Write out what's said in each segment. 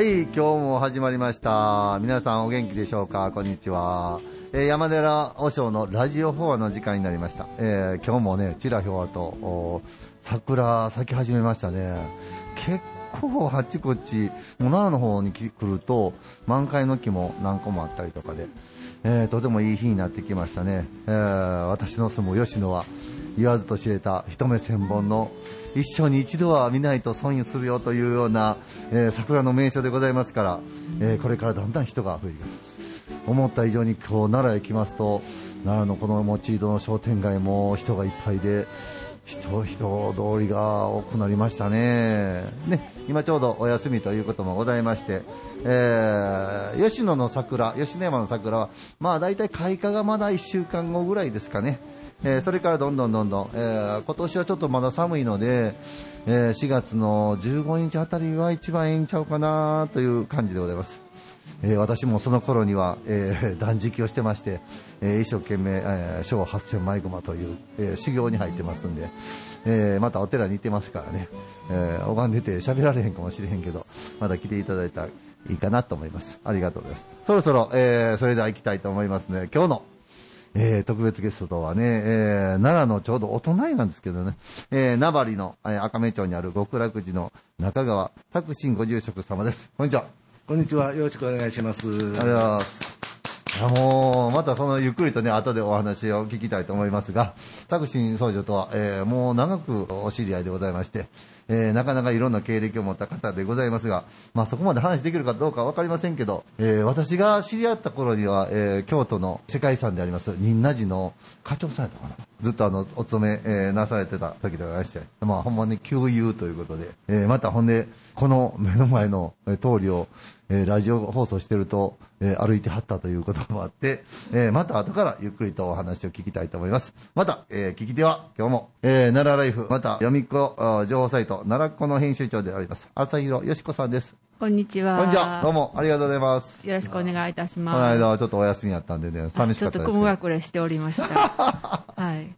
はい、今日も始まりました。皆さんお元気でしょうか？こんにちは。えー山寺和尚のラジオフォアの時間になりました。えー今日もね、ちらひょわと、桜咲き始めましたね。結構あっちこっち、も奈良の方に来ると、満開の木も何個もあったりとかで、えーとてもいい日になってきましたね。えー私の住む吉野は、言わずと知れた一目千本の一生に一度は見ないと損するよというような、えー桜の名所でございますから、えーこれからだんだん人が増えてきます。思った以上に今日奈良へ来ますと、奈良のこの持ち井戸の商店街も人がいっぱいで、人、人通りが多くなりましたね。ね、今ちょうどお休みということもございまして、えー、吉野の桜、吉野山の桜は、まあ大体開花がまだ1週間後ぐらいですかね。えーそれからどんどんどんどん、えー今年はちょっとまだ寒いので、えー4月の15日あたりが一番ええんちゃうかなという感じでございます。え私もその頃には、え断食をしてまして、え一生懸命、えー小八千枚駒という、え修行に入ってますんで、えまたお寺に行ってますからね、えー拝んでて喋られへんかもしれへんけど、また来ていただいたらいいかなと思います。ありがとうございます。そろそろ、えそれでは行きたいと思いますね。今日のえー特別ゲストとはね、えー奈良のちょうどお隣なんですけどね、えー名張の、えー赤目町にある極楽寺の中川拓信ご住職様です。こんにちは。こんにちは。よろしくお願いします。ありがとうございます。いやもう、またそのゆっくりとね、後でお話を聞きたいと思いますが、タクシン僧侶とは、えーもう長くお知り合いでございまして、えーなかなかいろんな経歴を持った方でございますが、まあそこまで話できるかどうかわかりませんけど、えー私が知り合った頃には、えー京都の世界遺産であります、仁和寺の課長さんやったかな。ずっとあの、お勤め、えーなされてた時でございまして、まあほんまに旧友ということで、えーまたほんで、この目の前の通りを、えーラジオ放送してると、えー歩いてはったということもあって、えーまた後からゆっくりとお話を聞きたいと思います。また、えー聞き手は今日も、えー奈良ライフ、また、読み子情報サイト、奈良っ子の編集長であります、朝広よしこさんです。こんにちは。こんにちは。どう。もありがとうございます。よろしくお願いいたしこのます。間はちょっとお休みやったんでね、寂しかったです。ちょっと雲隠れしておりました。はい。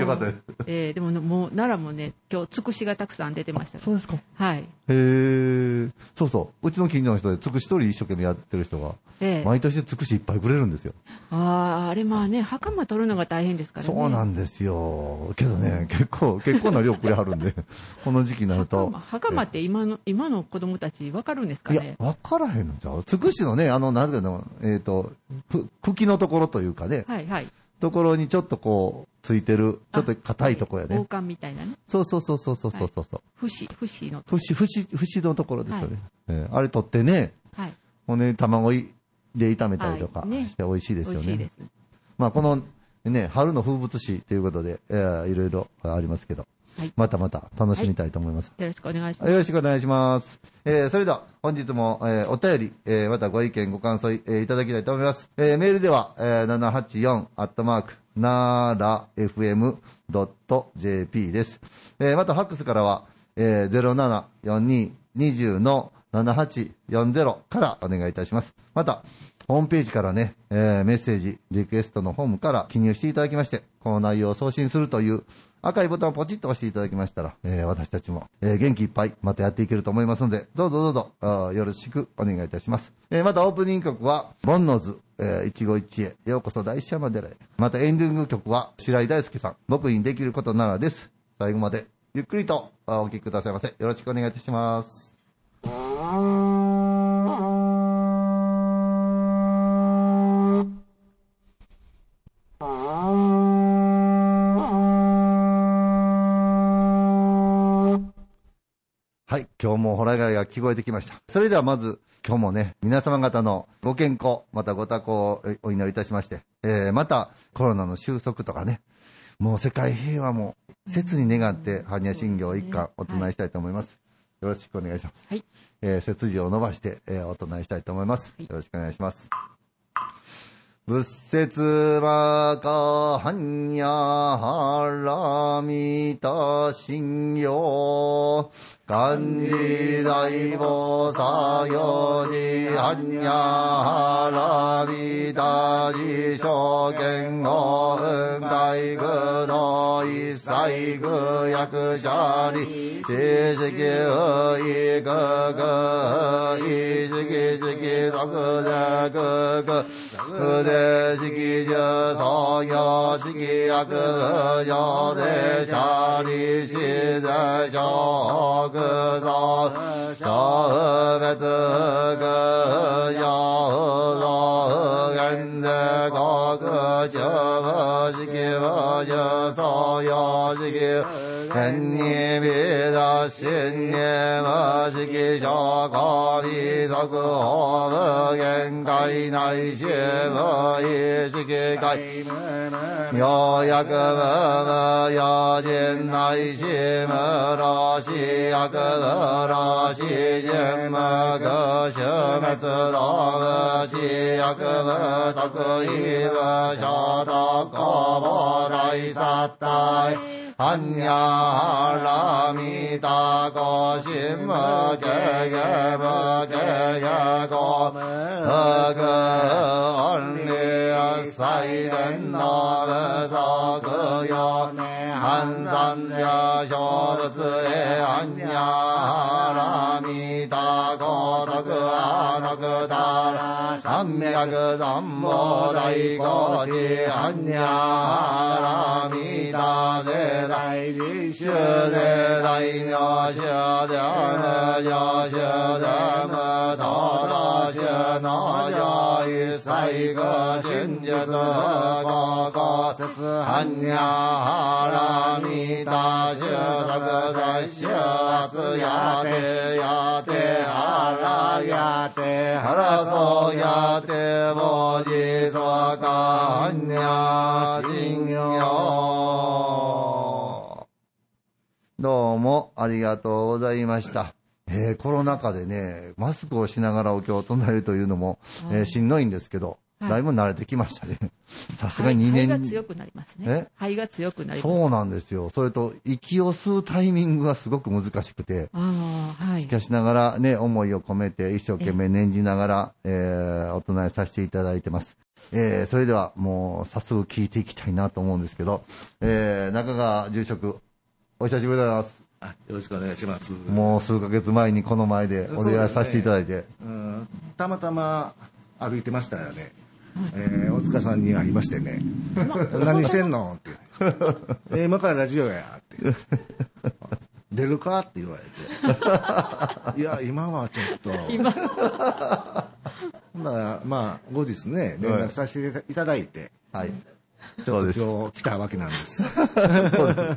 よかったです。えーでもねもう奈良もね、今日つくしがたくさん出てました。そうですか。はい。へえ。そうそう。うちの近所の人で、つくし取り一生懸命やってる人が、ええ毎年つくしいっぱいくれるんですよ。ああ、あれまあね、袴取るのが大変ですからね。そうなんですよ。けどね、結構、結構な量くれはるんで、この時期になると。袴袴って今の、今の子供たちわかるんですかいやね、わからへんのじゃう。つくしのね、あの、なんていうの、えっ、と、ふ茎のところというかね、はいはい。ところにちょっとこう、ついてる、ちょっと硬いところやね。王冠みたいなね。そうそうそうそうそうそうそう。節、節の。節、節、節のところですよね。はいえーあれ取ってね、はい。ほんで、卵いで炒めたりとかはいねして美味しいですよね。美味しいです。まあ、この、ね、春の風物詩ということで、えーいろいろありますけど、はいまたまた楽しみたいと思います。よろしくお願いします。よろしくお願いします。えーそれでは、本日も、えーお便り、えーまたご意見、ご感想、えーいただきたいと思います。えーメールでは、えー784、アットマーク、なーら FM.jp です。えーまた、ファックスからは、えー、0742-20の7840からお願いいたします。また、ホームページからね、えーメッセージ、リクエストのホームから記入していただきまして、この内容を送信するという赤いボタンをポチッと押していただきましたら、えー私たちも、えー元気いっぱいまたやっていけると思いますので、どうぞどうぞ、よろしくお願いいたします。えーまたオープニング曲は、ボンノーズ、えー一期一会、ようこそ大師山寺へ。またエンディング曲は、白井大輔さん、僕にできることならです。最後まで、ゆっくりとお聴きくださいませ。よろしくお願いいたします。はい、今日もホラガイが聞こえてきました。それではまず、今日もね、皆様方のご健康、またご多幸をえお祈りいたしまして、えー、またコロナの収束とかね、もう世界平和も切に願って、般若心経一貫お唱えしたいと思います。よろしくお願いします。はい。えー、背筋を伸ばして、えーお唱えしたいと思います。はいよろしくお願いします。仏説まかはんやはらみた信用。漢字大菩薩行事はんやはらみた自証券を運外具の一切具役者に知識不意具具意識識即弱具不で式樹創業式薬上でシャリシゼ小空造小別具上造現在国中部式部樹創業式天に美だ新に無式小公美足法無限界内し無意識界ようやく無無用心内し無老死薬無老死人無空種滅動無死薬無得意無小徳公母大殺体アンニャラミタコシムケゲムケゲコムグオンリアサイレンノブソクヨハンサンジラ三脈三宝大コシアンニャラミタゼ大理修で大名修で無上修で無道道修の上一切具真実高校説般若ハラミタ修作大修圧やてやてはらやてはらそうやて文字そか般若心経どうもありがとうございました。えーコロナ禍でね、マスクをしながらお経を唱えるというのも、えーしんどいんですけど、はいだいぶ慣れてきましたね。さすがに2肺年が強くなりますえ？ね。肺が強くなります。そうなんですよ。それと、息を吸うタイミングがすごく難しくて、はいし。かしながらね、思いを込めて一生懸命念じながら、えー、お唱えさせていただいてます。えー、それではもう早速聞いていきたいなと思うんですけど、えー、中川住職、お久しぶりでございます。あよろしくお願いします。もう数ヶ月前にこの前でお出会いさせていただいて、うん、たまたま歩いてましたよね。えー、大塚さんに会いましてね。何してんの？って。えー今からラジオや。って。出るか？って言われて。いや、今はちょっと。今、ほんなら、まあ、後日ね、連絡させていただいて、はい。ちょっそうですと今日来たわけなんです。そうで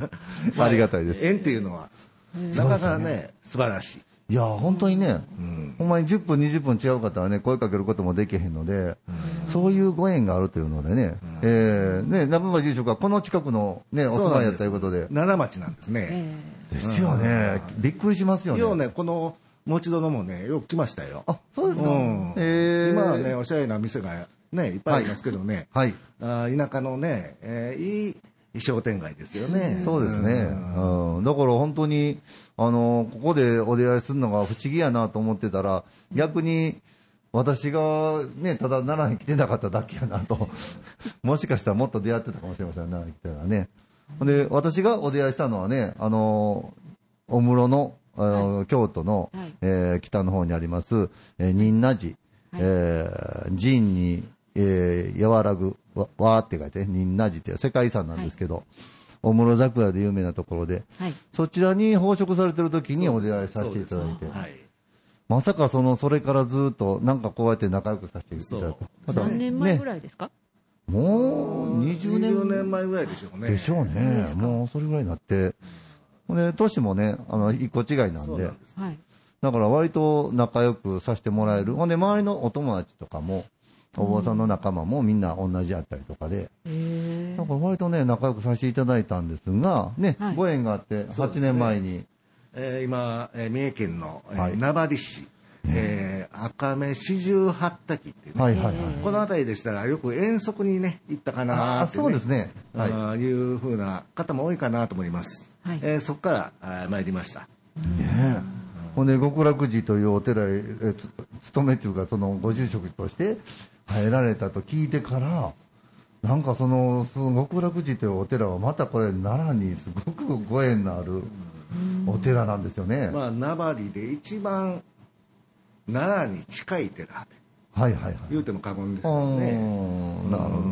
す。ありがたいです。縁っていうのは、なかなかね、素晴らしい。いや、本当にね、うん。ほんまに10分、20分違う方はね、声かけることもできへんので、そういうご縁があるというのでね、えー、ね、中川住職はこの近くのね、お住まいやったということで、奈良町なんですね。えですよね、びっくりしますよね。ようね、この、持ち殿もね、よく来ましたよ。あ、そうですか。うんえー、今はね、おしゃれな店がね、いっぱいありますけどね、はい。あー田舎のね、えーいい商店街ですよね。そうですね。うんうん。だから本当に、あの、ここでお出会いするのが不思議やなと思ってたら、逆に、私がね、ただ奈良に来てなかっただけやなと。もしかしたらもっと出会ってたかもしれません、奈良に来てたらね。で、私がお出会いしたのはね、あの、お室の、あの京都の、はいえー北の方にあります、えー仁和寺、はいえー仁に、えー和らぐ、わ、わーって書いて、仁和寺って世界遺産なんですけど、お室桜で有名なところで、はい。そちらに奉職されてる時にお出会いさせていただいてはい。まさかその、それからずっと、なんかこうやって仲良くさせていただいて、ただ何年前ぐね、らいですか？もう20年20年前ぐらいでしょうね。でしょうねもうそれぐらいになって、ほんで、年もね、あの、一個違いなんで。はい。だから割と仲良くさせてもらえる。ほんで、周りのお友達とかも、お坊さんの仲間もみんな同じやったりとかで、えだから割とね、仲良くさせていただいたんですが、ね、はいご縁があって、8そうですね年前に、えー今、えー三重県の、えーはい名張市、えー赤目四十八滝っていうね、はいはいはい。この辺りでしたらよく遠足にね、行ったかなああ、って、ね。そうですね。はい。あーいうふうな方も多いかなと思います。はいえーそこから参りました。ねえ。ほんで、極楽寺というお寺へ、えつ勤めっていうか、そのご住職として入られたと聞いてから、なんかその、その極楽寺というお寺はまたこれ奈良にすごくご縁のあるお寺なんですよね。まあ、名張で一番奈良に近い寺、はいはいはい。言うても過言ですうよね。んなるほど。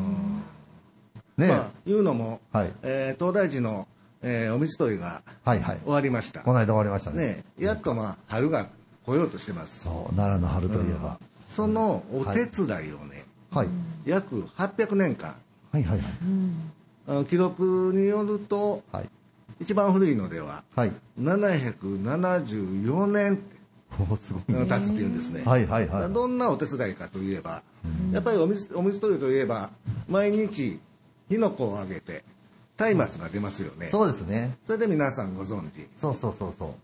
ねまあ、いうのも、はい。えー東大寺の、えーお水取りがはいはい。終わりました。この間終わりましたね。ね、やっとまあ、春が来ようとしてます。そう、奈良の春といえば。そのお手伝いをね、はい。約800年間、はいはいはい。記録によると、はい。一番古いのでは、はい。774年っておすごい。経つっていうんですね。はいはいはい。どんなお手伝いかといえば、やっぱりお水お水取りといえば、毎日、火の粉をあげて、松明が出ますよね。そうですね。それで皆さんご存知。そうそうそうそ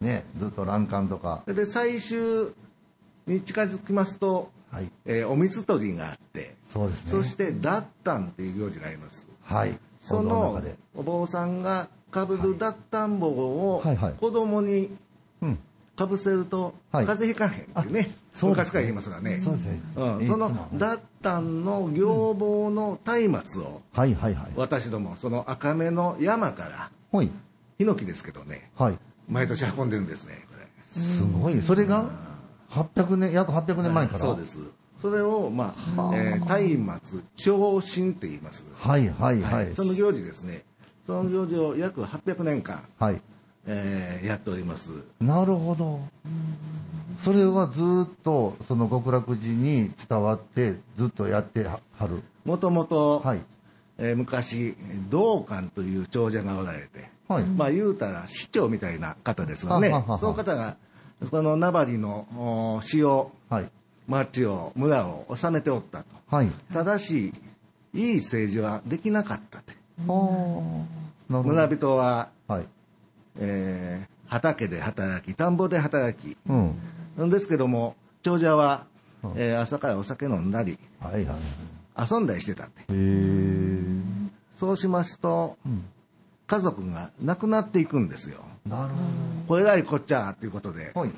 う。ね、ずっと欄干とか。で最終に近づきますと、はい。えーお水取りがあって、そうですね。そして、脱炭っていう行事があります。はい。その。お坊さんがかぶる脱炭棒をはいはい子供にうん。かぶせるとはい風邪ひかへんっていうね、そうですね昔から言いますがね。そうですね。うん、その脱炭の行房の松明をはいはいはい。私どもその赤目の山からはい。ヒノキですけどねはい。毎年運んでるんですねこれすごい。それが、800年、約800年前から？そうですそれをまあ、えー、松明長神って言います、はいはいはい。その行事ですねその行事を約800年間、はい。えーやっておりますなるほど。それはずっと、その極楽寺に伝わって、ずっとやってはる？もともとはい。えー昔道館という長者がおられて、はい。まあ言うたら市長みたいな方ですよねははははその方がその名張のお市をはい。町を村を治めておったとはい。ただしいい政治はできなかったってはあ。なるほど。村人は、はい。えー畑で働き田んぼで働きうん。なんですけども長者は、うんえー朝からお酒飲んだりはいはい。遊んだりしてたってへえ。そうしますとうん。家族が亡くなっていくんですよなるほこれらいこっちゃということでど。はい。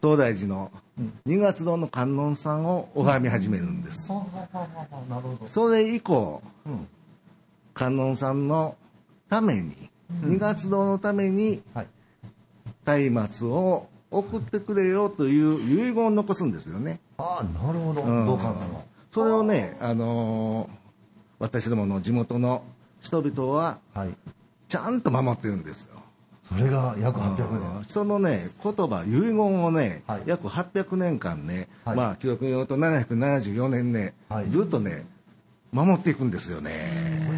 東大寺のうん二月堂の観音さんを拝み始めるんです。ははははなるほど。それ以降、うん。観音さんのために、二月堂のためにはい。松明を送ってくれよという遺言を残すんですよね。ああ、なるほど。うんどうかなの。それをね、あのー私どもの地元の人々ははい。ちゃんと守ってるんですよ。それが約800うん年。そのね、言葉、遺言をね、はい約800年間ね、はいまあ、記録によると774年ね、はいずっとね、守っていくんですよね。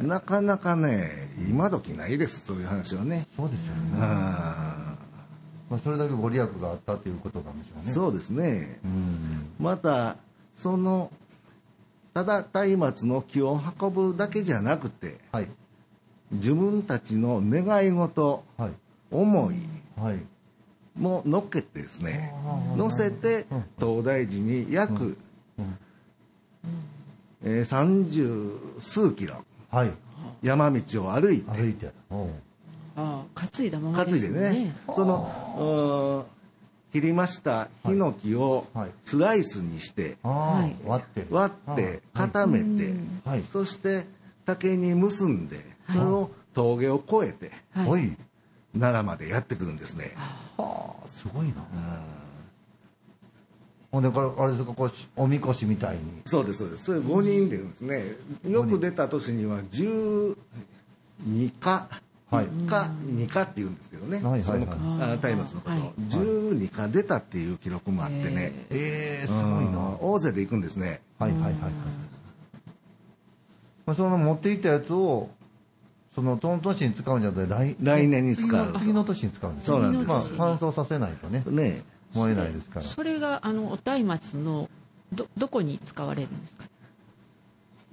なかなかね、今時ないです、そういう話はね。そうですよね。あまあ、それだけご利益があったということなんでしょうね。ーそうですね。うん。また、その、ただ松明の木を運ぶだけじゃなくて、はい。自分たちの願い事、はい。思いはい。も乗っけてですね、乗せてうん東大寺に約、うんえー30数キロはい。山道を歩いて歩いて。おうああ担いだままですよ担いでねその切りましたヒノキをはいスライスにしてああ、はい割って。割って固めて、うんはい。そして竹に結んでそれを峠を越えてはい。奈良までやってくるんですね。はあ、すごいな。うんほんで、これ、あれですか、こう、おみこしみたいに。そうですそうですそれ5人でですねよく出た年には12かはい。1か2かって言うんですけどね、はいはいはい。そのあ松明のこと、はい。12か出たっていう記録もあってね、ええすごいうんな。大勢で行くんですね。はいはいはいはい。まあ、その持っていったやつを、その、その年に使うんじゃなくて、来来年に使う。次の次の年に使うんですそうなんです。まあ、乾燥させないとね、ね。燃えないですから。それがあのお松明のどどこに使われるんですか？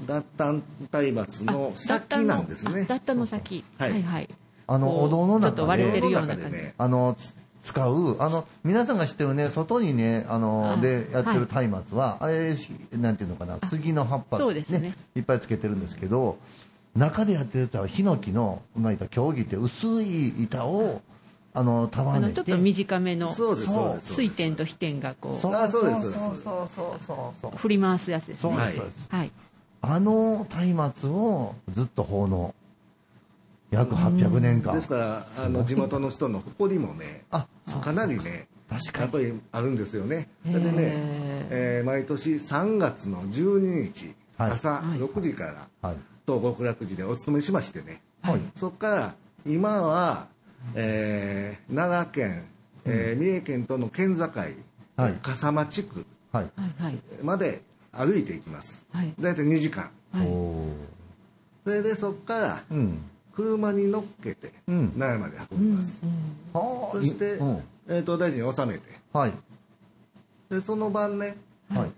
脱炭松明の先なんですね。あ脱炭の先。はい。はいはい。あの、お堂の中ちょっと割れてで、るような感じ。あの、使う、あの、皆さんが知ってるね、外にね、あの、あでやってるはい松明は、あれ、しなんていうのかな、杉の葉っぱ、そうですね。いっぱいつけてるんですけど、中でやってるやつは、ヒノキの、まあ競技って薄い板を、あの、束ねて。あのちょっと短めのそうです、そうです。水点と飛点がこそうあそうですそうです。そうそうそうそうそう。う振り回すやつですそうね。ですそうです。はい。あの松明をずっと奉納。約800年間。ですから、あの、地元の人の誇りもね、あ、かなりね、確かに。やっぱりあるんですよね。それでね、へえー毎年3月の12日、はい朝はい6時から、はい。と極楽寺でお勤めしましてね、はい。そこから今は、えー奈良県、えー三重県との県境、はい笠間地区はい。はいはいまで歩いていきます。はい大体2時間。はい。それでそこからうん。車に乗っけてうん奈良まで運びます。はあそしてうん。えー東大寺に納めて、はい。でその晩ね、はい。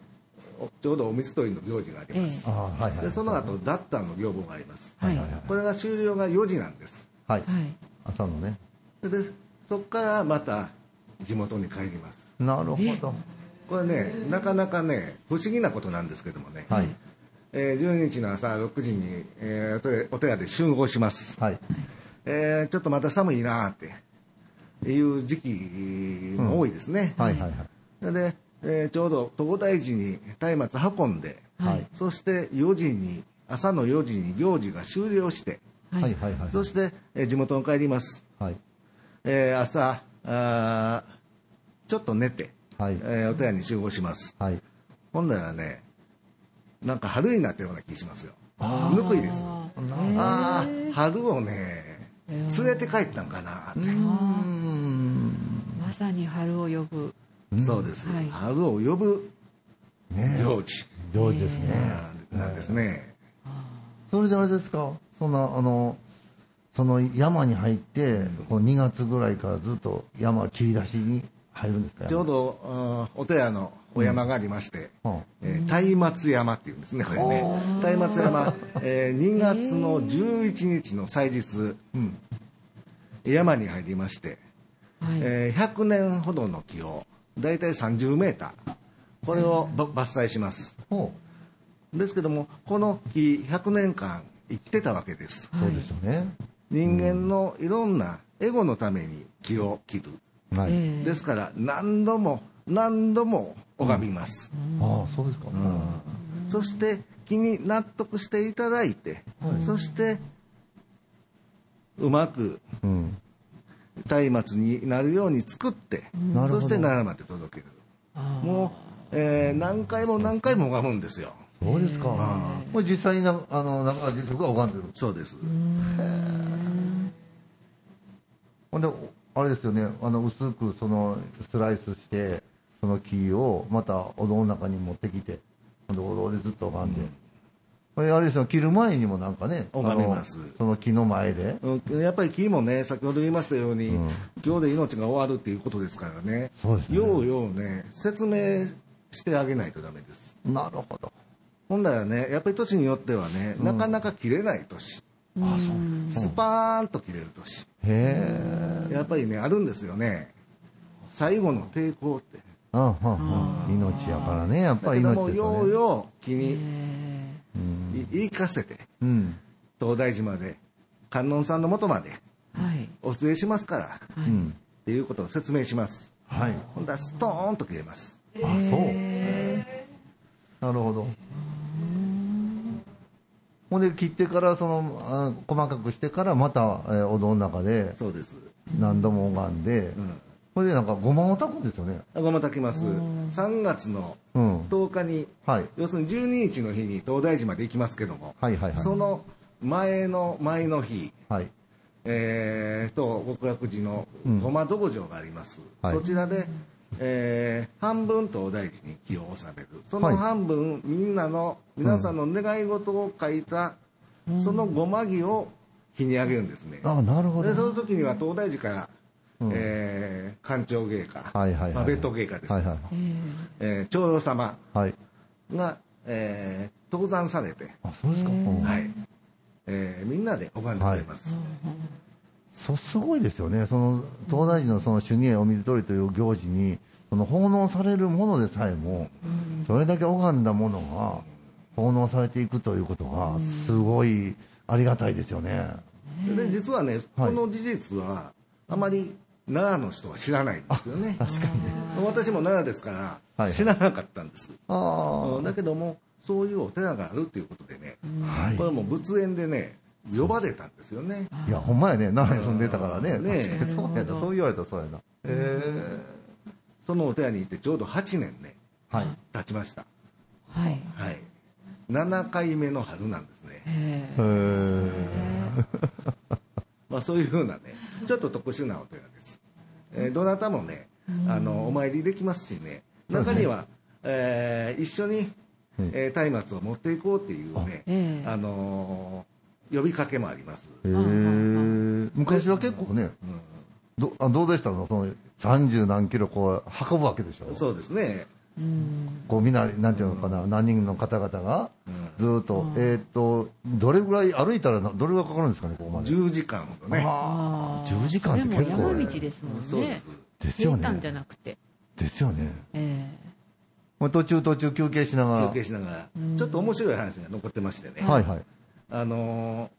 おちょうどお水取りの行事があります。えああ、はいはい。でその後、脱炭の行法があります。はいはいはいこれが終了が4時なんです。はい。はい。朝のね。ででそこからまた地元に帰ります。なるほど。これね、なかなかね、不思議なことなんですけどもね、はい。えー12日の朝6時に、えーお寺お寺で集合します。はい。えーちょっとまた寒いなーっていう時期も多いですね。はいはいはい。で、えーちょうど東大寺に松明運んで、はい。そして4時に、朝の4時に行事が終了して、ははいはいはい。そして、えー地元に帰ります。はい。えー朝あーちょっと寝て、はい。えーお寺に集合します。はい。ほんならね、なんか春になったような気しますよ。あぬくいです。あああ、春をね、連れて帰ったんかなって。うーん。まさに春を呼ぶ。そうです、はい春を呼ぶね行事上手ですね。なんですね。それであれですか？そんな、あの、その山に入って、こう2月ぐらいからずっと山切り出しに入るんですか？ちょう。どお寺のお山がありまして、山えー松明山っていうんですね、これね。松明山、えー2月の11日の祭日、うん。山に入りまして、はい。えー100年ほどの木を、だいたい30メーター、これをば伐採します。ほですけども、この木、100年間生きてたわけです。う。そうですよね。人間のいろんなエゴのために木を切る。はい。ええですから、何度も何度も拝みます。ああ、そうですか。そして、木に納得していただいて、はいそして、うまくうん。松明になるように作って、なるほどそして奈良まで届ける。もう、えー何回も何回も拝むんですよ。そうですか。あこれ実際にな、あの、中川住職が拝んでる。そうです。ほんで、あれですよね、あの、薄くその、スライスして、その木をまたお堂の中に持ってきて、お堂でずっと拝んで。これあれですよ、切る前にもなんかね、拝みます。その木の前で。うん。やっぱり木もね、先ほど言いましたように、うん。今日で命が終わるっていうことですからね、そうですね。ようようね、説明してあげないとダメです。なるほど。ほんだらね、やっぱり年によってはね、なかなか切れない年、あ、そう。スパーンと切れる年、へえ。やっぱりね、あるんですよね、最後の抵抗って。うん、うん、うん。命やからね、やっぱり命ですよね。ようよう木にえうん。い言い聞かせて、うん。東大寺まで、観音さんのもとまでーはい。お連れしますから、っはい。うん。ていうことを説明します。はい。ほんだらストーンと切れます。あ、そう。なるほど。ほんで、切ってから、その、あ細かくしてから、また、えーお堂の中で、そうです。何度も拝んで、うん。これでなんか、ごまを炊くんですよね。ごま炊きます。3月のうん。10日に、はい。要するに12日の日に東大寺まで行きますけども、はいはいはい。その前の前の日、はい。えー、と極楽寺のうんごま道場があります、はいそちらで、えー半分東大寺に木を納めるそはいの半分、みんなの皆さんの願い事を書いた、そのごま木を日にあげるんですね、あ、なるほど。でその時には東大寺から、うんえー官庁芸家、はいはいはい。まあ、別途芸家です、はいはい。えーえー長老様はい。が、えー登山されて、あ、そうですか。うんはいえーみんなで拝んでくれます、そ、すごいですよね。その、東大寺のその主任お水取りという行事に、その奉納されるものでさえも、それだけ拝んだものが奉納されていくということが、すごいありがたいですよね。で実はね、はいこの事実はあまり奈良の人は知らないんですよね。確かにね。私も奈良ですから、はい知らなかったんです。あうんだけども、そういうお寺があるっていうことでね、あ。はいこ。れも仏縁でね、呼ばれたんですよね。いや、ほんまやね。奈良に住んでたからね。ねそうやな。そう言われたらそうやな。えそのお寺に行ってちょうど8年ね、えはい。経ちました。はい。はい。7回目の春なんですね。へえ。まあそういうふうなね、ちょっと特殊なお寺です。えーどなたもね、あの、お参りできますしね、中には、えー一緒に、えー松明を持っていこうっていうね、ええあのー呼びかけもあります。へえ。昔は結構ね、どあどうでしたの？その30何キロこう運ぶわけでしょ？そうですね。うんこうみんな、なんていうのかな、何人の方々がうんずーっと、えーっと、どれぐらい歩いたらな、どれぐらいかかるんですかね、ここまで？10時間ほどね。ああ、ー10時間って結構それも山道ですもんね。そうです。ですよ平坦じゃね。なくて。ですよね。えまあ途中途中休憩しながら。休憩しながらうん、ちょっと面白い話が残ってましてね。はいはい。あのー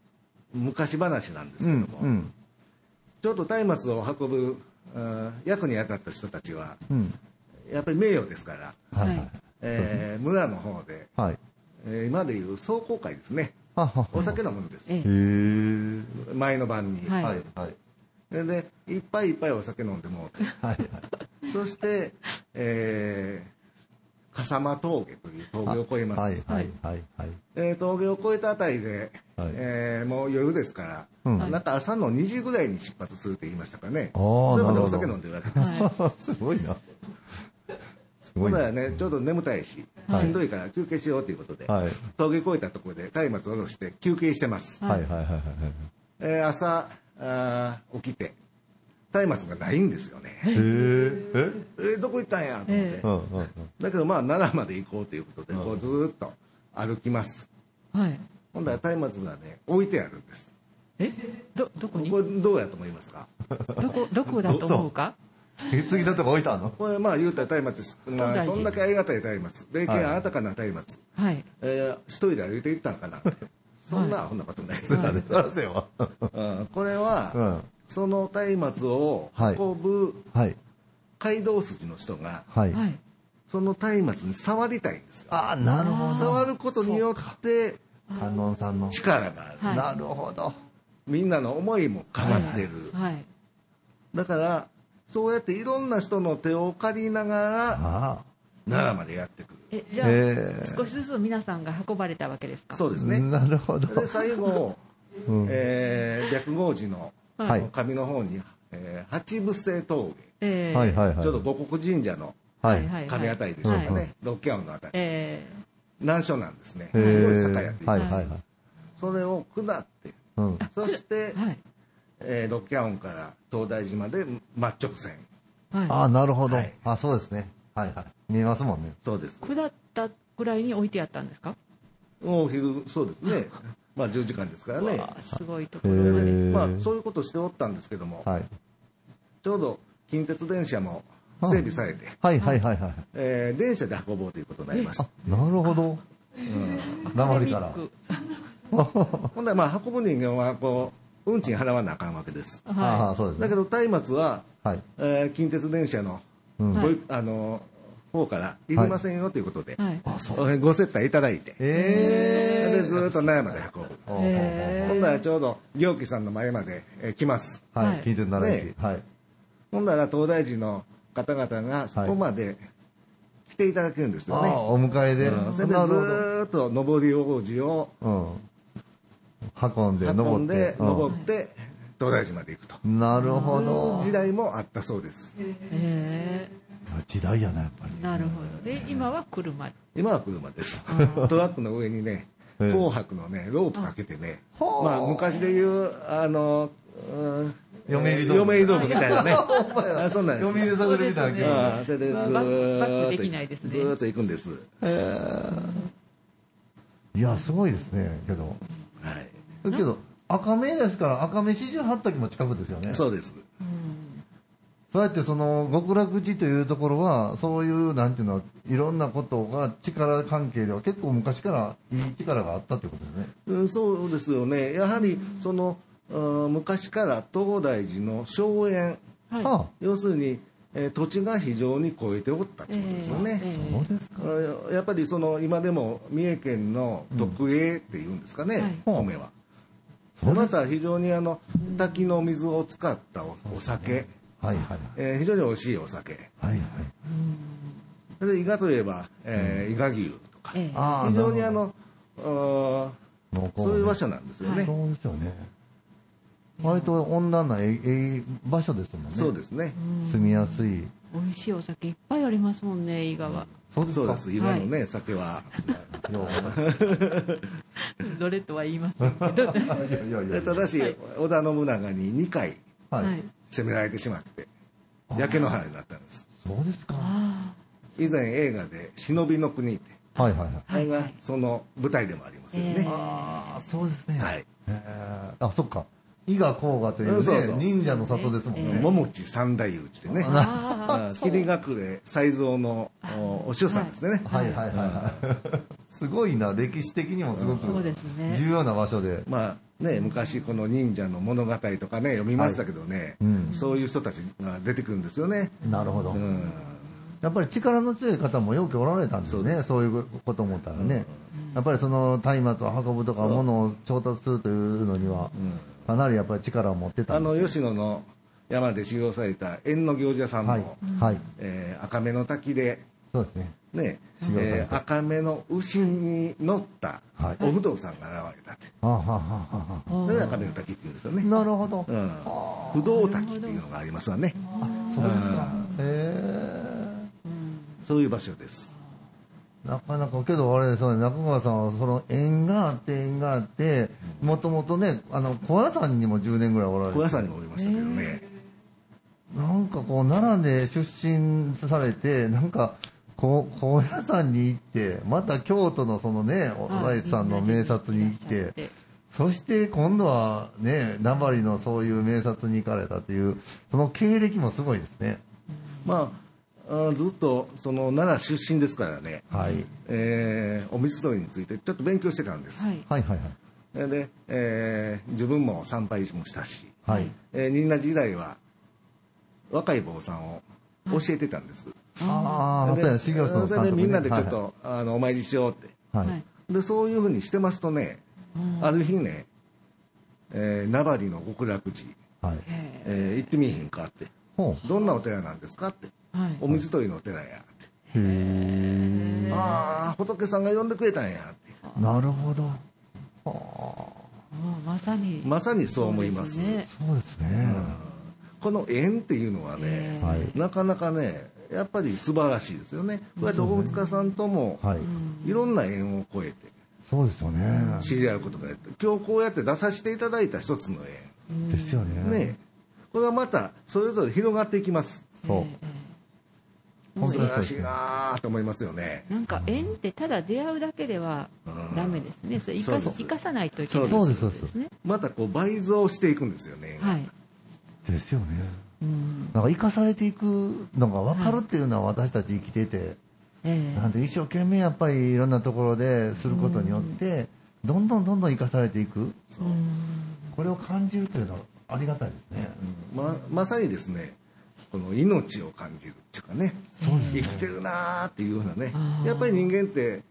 昔話なんですうんけども、、うん、ちょっと松明を運ぶ、うん役に当たった人たちは、うん。やっぱり名誉ですから、はいはい。はいえー村の方で、はい。えー今でいう壮行会ですね。はははお酒飲むんです。前の晩に。はいはいはい。でで、いっぱいいっぱいお酒飲んでもうて、はいそして、えー、笠間峠という峠を越えます。はいはいはいはい。えー峠を越えたあたりで、はいえーもう夜ですから、うんなんか朝の2時ぐらいに出発するって言いましたかね。それまでお酒飲んでるわけです。は すごいな。すほごいな。んならね、ちょうど眠たいし、はいしんどいから休憩しようということで、はい。峠越えたところで松明を下ろして休憩してます。はいはいはいはいはい。えー朝あー起きて、松明がないんですよね。へえ。え？えーどこ行ったんやと思って。えうんうんうん。だけどまあ奈良まで行こうということで、こうずーっと歩きます。い。はい。ほんだら松明がね、置いてあるんです。え？ど、どこに？これどうやと思いますか？どこ、どこだと思うか？引き継ぎだとか置いたの？これまあ言うたら松明、まあ、そんだけありがたい松明、霊はい験あたかな松明、はい。えー一人で歩いていったんかなって。そんなアホなことない。そうだね。そうですよ。うんこれは、うん。その松明をはい運ぶはい。街道筋の人が、はい。はい。その松明に触りたいんですよ。ああ、なるほど。触ることによって観音さんの。力がある。はいなるほど。みんなの思いも変わってる。はい。だから、そうやっていろんな人の手を借りながら、あ奈良までやってくる。え、じゃあ、少しずつ皆さんが運ばれたわけですか？そうですあ。ね。なるほど。で、最後、うんえー、白豪寺のはい上の方に、えー八伏せ峠、ええはいはいはい。ちょうど五国神社のはい。はい上あたりでしょうかね、はい六キャンのあたり、え難所なんですね。すごい坂やっています、はいはいはい。それを下って、うん。そしてえ、はい。えー、六キャンから東大寺まで真直線。はい。ああ、なるほどはい。あそうですね。はいはい。見えますもんね。そうです。下ったぐらいに置いてあったんですか？お昼、そうですね。まあ10時間ですからね。すごいとこへろまで。ーまあそういうことしておったんですけども、はい。ちょうど近鉄電車も整備されて、はいはいはいはい。えー電車で運ぼうということになりました。あ、なるほど。鉛からアカデミック ほんでまあ運ぶ人間はこう運賃払わなあかんわけです。ああ、はそうですね。だけど松明は、はい。えー近鉄電車のうんはいあの方からいりませんよということで、い。はい。ご接待いただいて、えでずーっと奈良まで運ぶ。へーほんならちょうど行基さんの前まで、えー来ます。ははいい。聞いてならねはい。ほんなら東大寺の方々がそこまで来ていただけるんですよね。ああ、お迎えで。うんそれでずっと上り王子をうん。運んで、運登ってんで、。登って、東大寺まで行くと。うんなるほど。時代もあったそうです。え時代やな、やっぱりえ。なるほど。で、今は車。今は車です。あトラックの上にね、ええ紅白のね、ロープかけてね、はあまあ昔で言う、あの、うん嫁入り道具嫁入り道具みたいなね。あそんなんです。読売させるみたいなああそれでずーっとできないですねずーっと行くんです。いや、すごいですね、けど。はい。けど、赤目ですから、赤目四十八滝も近くですよね。そうです。うんそうやってその極楽寺というところは、そういう、なんていうの、いろんなことが力関係では結構昔からいい力があったということですね。うんそうですよね。やはり、その、うん昔から東大寺の荘園、はい。は要するに、えー土地が非常に超えておったということですよね。ええあ、そうですか。あやっぱりその今でも三重県の特営っていうんですかね、はい米は。そうですまた非常にあの滝の水を使ったおお酒、はいはいえー非常に美味しいお酒。はいはい。それで伊賀といえば、えー伊賀牛とか、えー非常にあの、あそういう場所なんですよね。はいそうですよね。割と温暖なええええ場所ですもんね。そうですね。住みやすい。美味しいお酒いっぱいありますもんね、伊賀は。そうですか。そうです。今のね、酒は。ようどれとは言いませんけど。ただし、織田信長に2回ははいい。。攻められてしまって、焼け野原になったんです。そうですか。はあ以前映画で「忍びの国」って、いはいはい。あ。あれがその舞台でもありますよね。ああ、そうですね。はい。えーあ、そっか。伊賀甲賀というね、うんそうそう忍者の里ですもんえね。桃地三大内でね。ああ霧隠れ才蔵のおお師匠さんですね。はいはいはいはい。すごいな、歴史的にもすごく重要な場所で。まあね、昔この忍者の物語とかね、読みましたけどね、うんそういう人たちが出てくるんですよね。なるほど。うん。やっぱり力の強い方もよくおられたんですね。そういうこと思ったらね。やっぱりその松明を運ぶとか物を調達するというのには、うんかなりやっぱり力を持ってたあの、吉野の山で修行された縁の行者さんも、はい。はい。えー赤目の滝で、そうですね。ね、えー赤目の牛に乗ったはいお不動さんが現れたって。はそれで赤目の滝っていうんですよね。あ、なるほど。うん。不動滝っていうのがありますわね。あ、そうですかうん。へそういう場所です。え。なかなか、けどあれですよね、中川さんはその縁があって縁があって、もともとね、あの、小屋さんにも10年ぐらいおられて。小屋さんにもおりましたけどね。なんかこう、奈良で出身されて、なんか、こう、高野山に行って、また京都のそのね、お大地さんの名察に行って、そして今度はね、名張のそういう名察に行かれたっていう、その経歴もすごいですね。まあ、ずっとその奈良出身ですからね、はい。えーお水取りについてちょっと勉強してたんです。はい。はいはいはい。で、えー自分も参拝もしたし、はい。えー、仁和時代は若い坊さんを教えてたんです。ああ、そうや、修行僧のそれでみんなでちょっはいと、あのお参りしようって。はい。はいで、そういうふうにしてますとね、ある日ね、えー名張の極楽寺、はい。へえー行ってみいひんかって。ほどんなお寺なんですかって。ーはいお水取りのお寺やって。う。へえ。ああ、仏さんが呼んでくれたんやって。なるほど。はあ。もうまさに。まさにそう思います。そうですねそうですね。うんこの縁っていうのはね。なかなかね、やっぱり素晴らしいですよね。こうやってお仏家さんとも、はい。いろんな縁を越えてそうですよね。知り合うことができて、今日こうやって出させていただいた一つのですよ縁。ね。ね。これはまた、それぞれ広がっていきます。そう。本素当にそうですね晴らしいなぁと思いますよね。なんか縁ってただ出会うだけではダメですね。それ生か生かさないといけないそうですそうです。またこう倍増していくんですよね。はい。ですよね。うん。なんか生かされていくのが分かるっていうのは私たち生きてて、ええなんで一生懸命やっぱりいろんなところですることによって、どんどんどんどん生かされていく。これを感じるというのはありがたいですね。ままさにですね、この命を感じるっていうかね、生きてるなーっていうようなねやっぱり人間って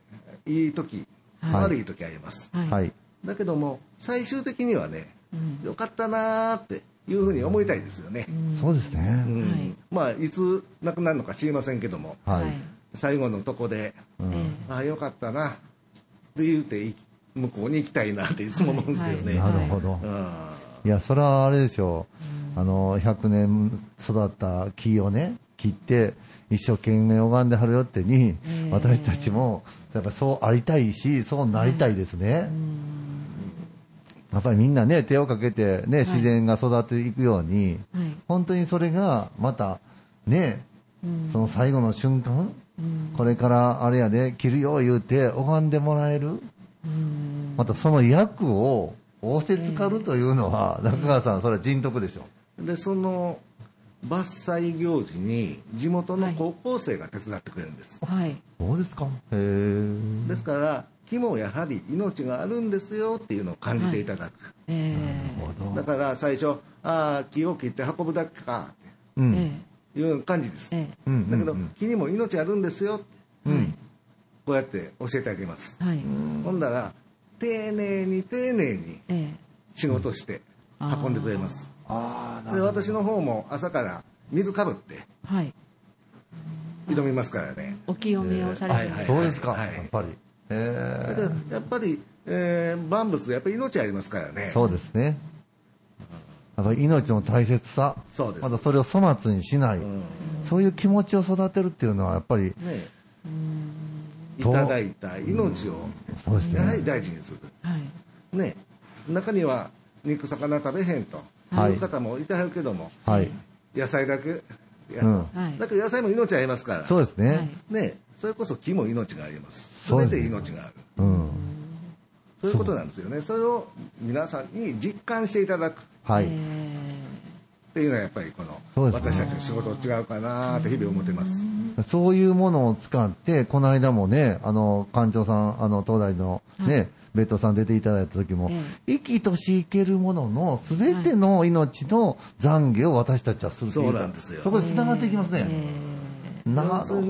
いい時、はい悪い時あります。はい。はい。だけども、最終的にはね、うんよかったなーっていうふうに思いたいですよね。そうですね。うんはいまあ、いつ亡くなるのか知りませんけども、はい。最後のとこで、うんえああ、よかったな、って言うて、い向こうに行きたいなっていつも思うんですけどね。なるほど。うんいや、それはあれですよ。あの、100年育った木をね、切って、一生懸命拝んではるよってに、え私たちも、やっぱそうありたいし、そうなりたいですね。やっぱりみんなね、手をかけてね、自然が育っていくように、はい。本当にそれが、また、ね、うんその最後の瞬間、うんこれからあれやで、切るよ言うて拝んでもらえる。うんまたその役を仰せつかるというのは、中川さん、それは人徳でしょ。で、その伐採行事に地元の高校生が手伝ってくれるんです。はい。そうですか？へえ。ですから、木もやはり命があるんですよっていうのを感じていただく。えなるほどだから最初、ああ、木を切って運ぶだけかうえん。えっていう感じです。ええうんだけど、うん木にも命あるんですよって、うん。こうやって教えてあげます。はい。ほんだら、丁寧に丁寧にええ仕事して運んでくれます。ああ、なで。私の方も朝から水かぶってはい。挑みますからね。お清めをされるんですはいそうですか、はいやっぱり。へだけどやっぱり、えー万物やっぱり命ありますからね。そうですね。やっぱり命の大切さ、そうですまたそれを粗末にしない、うんそういう気持ちを育てるっていうのは、やっぱり、ねいとただいた命をそうですねやはり大事にする。はい。ね、中には肉魚食べへんとはい方もいてはるけども、はい。野菜だけやうんはい。だけど野菜も命ありますから、そうですね。はいね、それこそ木も命があります。全て命がある。うん。そういうことなんですよね。それを皆さんに実感していただくっはい。えていうのはやっぱりこの、ね私たちの仕事違うかなって日々思ってます。そういうものを使って、この間もね、あの、館長さん、あの、東大のね、はいベッドさん出ていただいた時も、え生きとし生けるもののすべての命の懺悔を私たちはするといそうなんですよそこで繋がっていきますね。えなるほど。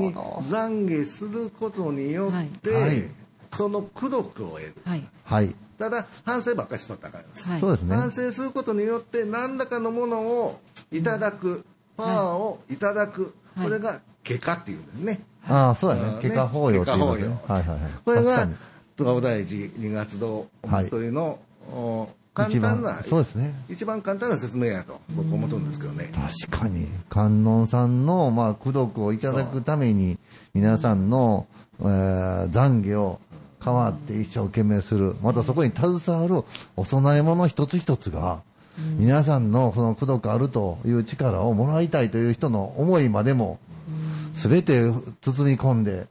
懺悔することによって、はいはいその功徳を得る。はい。はい。ただ、反省ばっかりしとったからです。はい。そうですね。反省することによって何らかのものをいただく、パワーをいただく、はいこれが結果っていうんですね。ああ、そうやね。結果法要って言いますね。結果はいはいはい。これが確かに、戸川大寺二月堂お祭りの、お簡一単な番、そうですね。一番簡単な説明やと僕思ってるんですけどね。確かに、観音さんの、まあ、功徳をいただくために、皆さんの、えー懺悔を変わって一生懸命する。またそこに携わるお供え物一つ一つが、皆さんのその功徳あるという力をもらいたいという人の思いまでも、すべて包み込んで、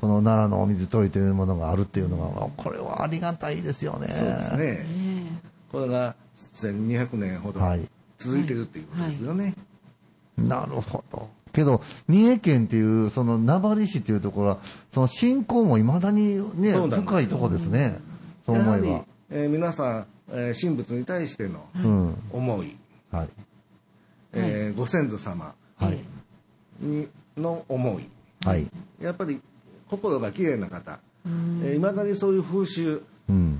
この奈良のお水取りというものがあるっていうのが、これはありがたいですよね。そうですね。えこれが1200年ほどはい続いてるっていうことですよね。なるほど。けど、三重県っていう、その名張市っていうところは、その信仰も未だにね、深いところですね。そうやはり思えば。、えー皆さん、えー神仏に対してのうん。思い、はい。えーご先祖様はい。にの思い、はい。やっぱり心が綺麗な方、うん。いまだにそういう風習うん。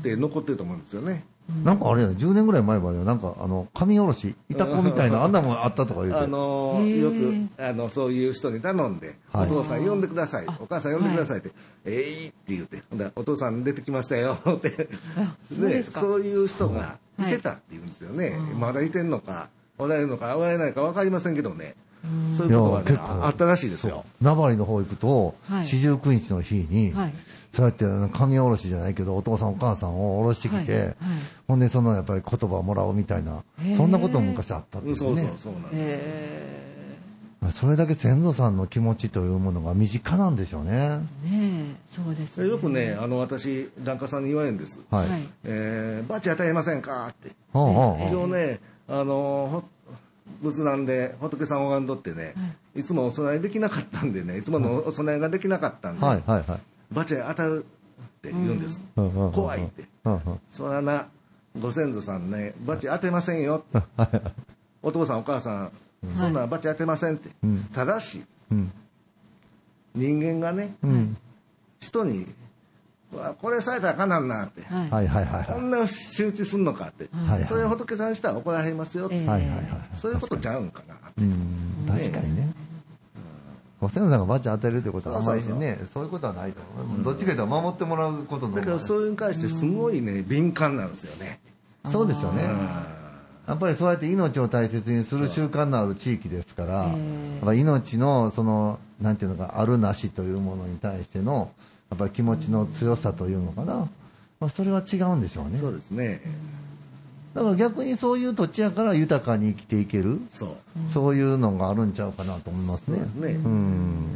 って残ってると思うんですよね。なんかあれやね、10年ぐらい前までは、なんか、あの、神おろし、いた子みたいな、あんなもんあったとか言うて。あのよくあのそういう人に頼んで、はい。お父さん呼んでください、あお母さん呼んでくださいって、えいって言って、ほんお父さん出てきましたよ って、あそうで。そういう人がいてたって言うんですよね、う。んまだいてんのか、おられるのか、おられないか分かりませんけどね、うんそういうことはいね、や結構あったらしいですよ。名張の方行くと、はい四十九日の日に、はい。そうやってあの神おろしじゃないけど、お父さんお母さんをおろしてきて、はいはいほんでそのやっぱり言葉をもらおうみたいなそんなことも昔あったっていううんね。そうそう、そうなんです。えそれだけ先祖さんの気持ちというものが身近なんでしょうね。ーねえ、そうですね。よくね、あの私、檀家さんに言われるんです、はい。はい。えー、バチ与えませんかって。ほうほうほう今日ね、あのほ仏壇で仏さん拝んどってね、、はいつもお供えできなかったんでね、いつものお供えができなかったんで、はいはいはい。バチ当たるって言うんです。うん怖いって。うんうんそらな、ご先祖さんね、バチ当てませんよって。お父さんお母さん、そんなんバチ当てませんって。うんただし、うん人間がね、うん人に、これされたらあかんなんなって。はい。はいはいはいはい。こんな仕打ちすんのかって。はいそれ仏さんしたら怒られますよって。ええはいはいはい。そういうことちゃうんかな。うん、確かにね。ご先祖さんがバッチ当てるってことはあんまりそうそうね、そういうことはないと思う。どっちかというと守ってもらうことのだからそれに関してすごいね、敏感なんですよね。そうですよね。うんやっぱりそうやって命を大切にする習慣のある地域ですから、ええやっぱ命のその、なんていうのか、あるなしというものに対しての、やっぱり気持ちの強さというのかな。まあ、それは違うんでしょうね。そうですね。だから逆にそういう土地やから豊かに生きていける、そう。そういうのがあるんちゃうかなと思いますね。そうですねうん。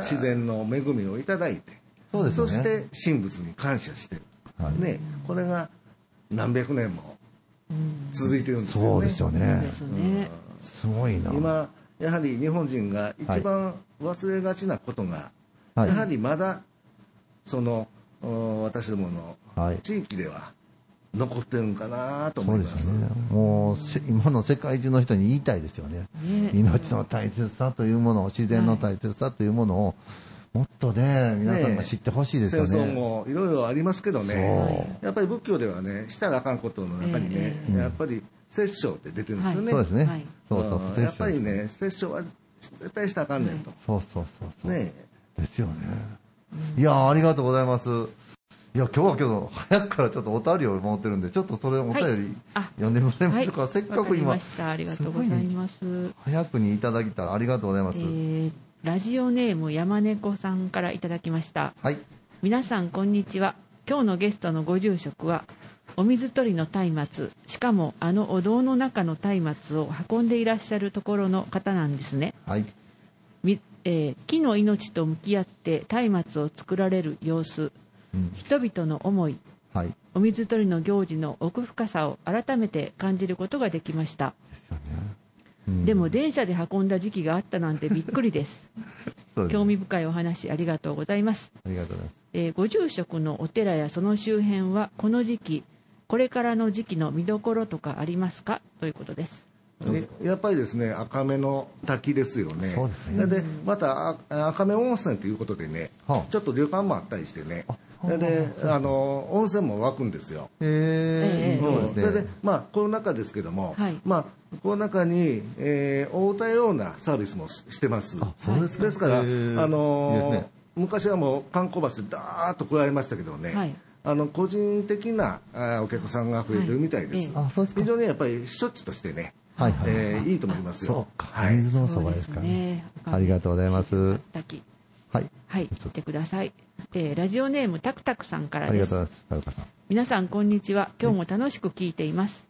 自然の恵みをいただいて、そうですよねそして神仏に感謝してる。はいね、これが何百年もうん続いてるんですよね。そうですよねで。すね。すごいな。今、やはり日本人が一番忘れがちなことが、はいやはりまだ、その、お私どものはい。地域では残ってるんかなと思いますね。もうせ、今の世界中の人に言いたいですよね。ね命の大切さというものを、自然の大切さというものを、もっとね、皆さんが知ってほしいですよね。戦争もいろいろありますけどね、やっぱり仏教ではね、したらあかんことの中にね、ええやっぱり殺生って出てるんですよね。そうですね。はいそうそううんやっぱりね、殺生は絶対したらあかんねんと。そうそうそうそう。ねですよね。いやーありがとうございます。いや、今日はけど、早くからちょっとお便りを持ってるんで、ちょっとそれお便りあ読んでもらえまはい。すか、せっかく今ました。ありがとうございます。早くにいただきたらありがとうございます。えーラジオネーム山猫さんからいただきました。はい。皆さんこんにちは今日のゲストのご住職はお水取りの松明しかもあのお堂の中の松明を運んでいらっしゃるところの方なんですね、はい。みえー木の命と向き合って松明を作られる様子うん。人々の思いはい。でお水取りの行事の奥深さを改めて感じることができました、すよね。うんでも電車で運んだ時期があったなんてびっくりです 興味深いお話ありがとうございますありがとうございます。えーご住職のお寺やその周辺はこの時期これからの時期の見どころとかありますかということですでやっぱりですね、赤目の滝ですよね。そうですねで、またあ赤目温泉ということでね、はあちょっと旅館もあったりしてね、あで、あの、温泉も湧くんですよ。えー、ええいいですね。それで、まあ、コロナ禍ですけども、はいまあ、コロナ禍に、えー、応対ようなサービスもししてます。あ、そうですか。ですから、えーあのーいいですね。昔はもう観光バスでダーッと来られましたけどね、はいあの個人的なあーお客さんが増えてるみたいです。はいあ、そうですか。非常にやっぱり処置としてね、はいはい。えーいいと思いますよ。そうか。はい。水のそばですからね。ねありがとうございます。滝はい。はい言ってください、えーラジオネームタクタクさんからですありがとうございます。田中さん。皆さんこんにちは今日も楽しく聞いています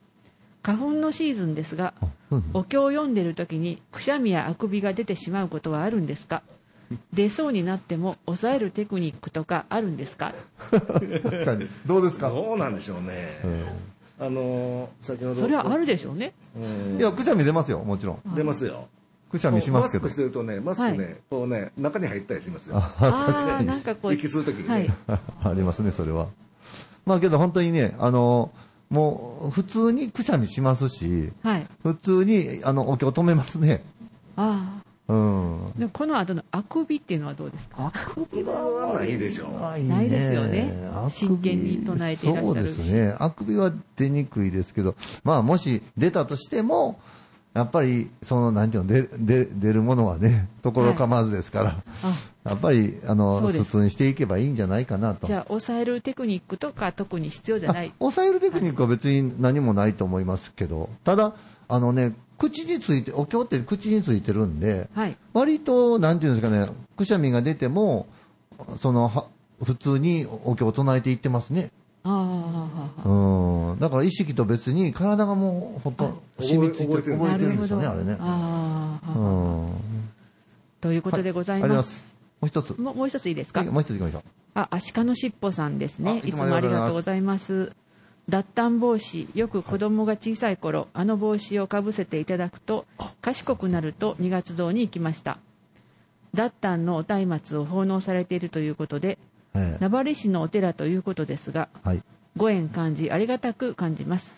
花粉のシーズンですがあ、うん。お経を読んでる時にくしゃみやあくびが出てしまうことはあるんですか？出そうになっても抑えるテクニックとかあるんですか？確かに。どうですか？どうなんでしょうね。うあのー先ほど。それはあるでしょうね。いや、くしゃみ出ますよ、もちろん。出ますよ。くしゃみしますけどマスクし。てるとね、マスクね、はいこうね、中に入ったりしますよ。あ、確ああかに。なんかこう息するときにね。はい ありますね、それは。まあけど本当にね、あの、もう普通にくしゃみしますし、はい普通にあのお経止めますね。あうん。この後のあくびっていうのはどうですか？あくびはないでしょう。ないですよね。真剣に唱えていらっしゃるし。そうですね。あくびは出にくいですけど、まあもし出たとしても、やっぱり、その、なんていうの、出出出るものはね、ところ構わずですから、あ。やっぱり、あの、普通にしていけばいいんじゃないかなと。じゃあ抑えるテクニックとか特に必要じゃない？あ抑えるテクニックは別に何もないと思いますけど、ただ、あのね、口について、お経って口についてるんで、はい割と、なんていうんですかね、くしゃみが出ても、その、は普通にお経を唱えていってますね。あああああうん。だから意識と別に体がもうほとんどあ染みついて覚えてるんですよね、なるほどあれね。ああうん。ということでございありがとうございま。ますす。もう一つ。もうもう一ついいですか？はいもう一つ行きましょう。あ、アシカのしっぽさんですあね。いつもありがとうございます。脱炭帽子、よく子供が小さい頃、あの帽子をかぶせていただくと、賢くなると二月堂に行きました。脱炭のお松明を奉納されているということで、ええ名張市のお寺ということですが、はい。ご縁感じ、ありがたく感じます。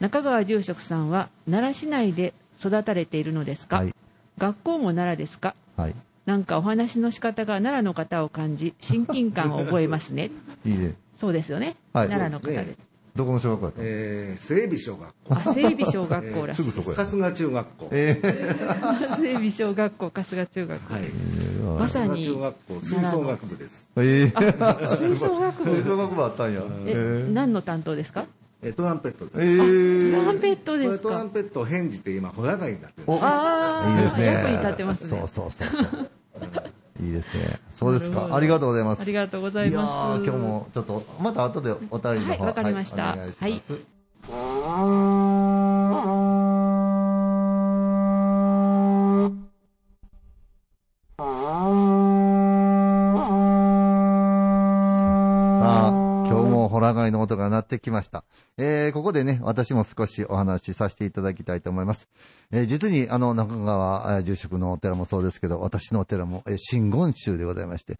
中川住職さんは、奈良市内で育たれているのですか、はい。学校も奈良ですか？はい。なんかお話の仕方が奈良の方を感じ、親近感を覚えますね。いいね。そうですよね。はい奈良の方で。すねどこの小学校だったえー、整備小学校。あ、整備小学校らしいです。すぐそこや。春日中学校。ええ 整備小学校、春日中学校。はい。まさに春日中学校、吹奏楽部です。ええ吹奏楽吹部。奏楽部あったんや。え、何の担当ですか？えートランペットです。ええトランペットこですトラン。ペットを返じて今、ホラガイになってる。おああ、いいですね。役に立ってますね。そうそうそうそう。いいですね。そうですか。ありがとうございます。ありがとうございます。今日もちょっと、また後でお便りの方はいわかりましたはいお願いします。さあ、今日もホラ互いの音が鳴ってきました。えー、ここでね、私も少しお話しさせていただきたいと思います。えー、実に、あの、中川住職のお寺もそうですけど、私のお寺も、えー、真言宗でございまして、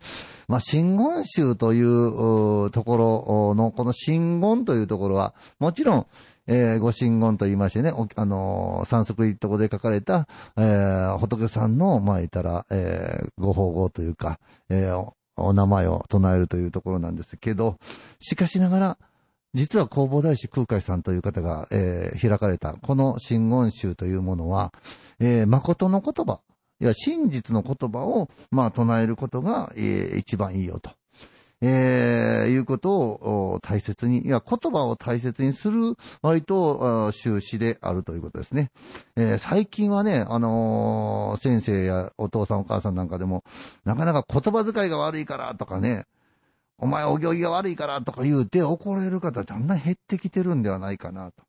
まあ、真言宗というところの、この真言というところは、もちろん、えー、ご神言と言いましてね、あのーサンスクリット語で書かれた、えー、仏さんの、まあ、言ったら、えー、ご法号というか、えーお、名前を唱えるというところなんですけど、しかしながら、実は弘法大師空海さんという方が、えー開かれた、この真言宗というものは、えー誠の言葉、いや、真実の言葉を、まあ、唱えることが、えー一番いいよと。えーいうことを大切に、いや、言葉を大切にする、割と、あ宗旨であるということですね。えー最近はね、あのー先生やお父さんお母さんなんかでも、なかなか言葉遣いが悪いからとかね、お前お行儀が悪いからとか言うて怒られる方だんだん減ってきてるんではないかなと。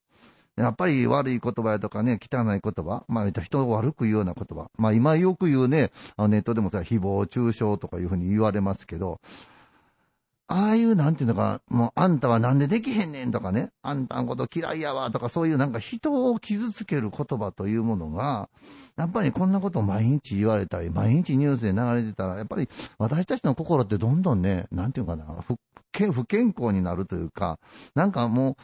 やっぱり悪い言葉やとかね、汚い言葉、まあ人を悪く言うような言葉。まあ今よく言うね、ネットでもさ、誹謗中傷とかいうふうに言われますけど、ああいうなんていうのか、もうあんたはなんでできへんねんとかね、あんたのこと嫌いやわとかそういうなんか人を傷つける言葉というものが、やっぱりこんなことを毎日言われたり、毎日ニュースで流れてたら、やっぱり私たちの心ってどんどんね、なんていうかな、不健不健康になるというか、なんかもう、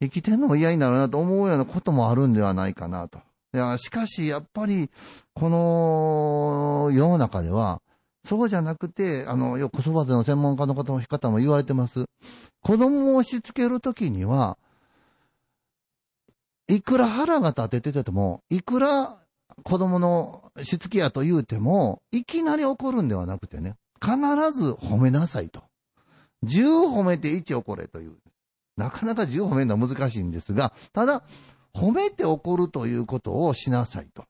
生きてんのも嫌になるなと思うようなこともあるんではないかなと。いや、しかし、やっぱり、この世の中では、そうじゃなくて、あの、よく子育ての専門家の方も方も言われてます。子供を押しつけるときには、いくら腹が立ててても、いくら子供のしつけやと言うても、いきなり怒るんではなくてね、必ず褒めなさいと。10褒めて1怒れという。なかなか10褒めるのは難しいんですが、ただ、褒めて怒るということをしなさいと。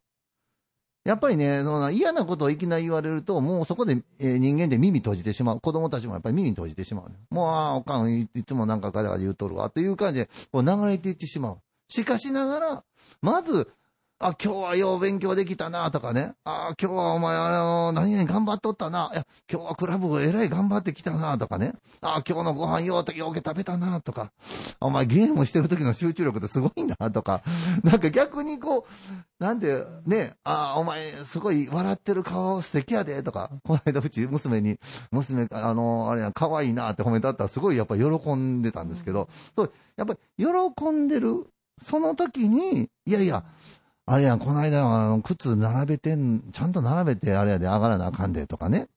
やっぱりね、その嫌なことをいきなり言われると、もうそこで、えー人間で耳閉じてしまう。子供たちもやっぱり耳閉じてしまう、もう、ああ、おかんい、つもなんかガラガラ言うとるわ、という感じで、こう流れていってしまう。しかしながら、まず、あ、今日はよう勉強できたな、とかね。あ、今日はお前、あの、何々頑張っとったな。いや、今日はクラブえらい頑張ってきたな、とかね。あ、今日のご飯ようと、ようけ食べたな、とか。お前ゲームしてる時の集中力ってすごいな、とか。なんか逆にこう、なんで、ね、あ、お前すごい笑ってる顔素敵やで、とか。この間うち娘に、娘、あの、あれや、可愛いなって褒めたったらすごいやっぱ喜んでたんですけど、そう、やっぱり喜んでる、その時に、いやいや、あれやん、この間はあの靴並べてん、ちゃんと並べてあれやで上がらなあかんでとかね。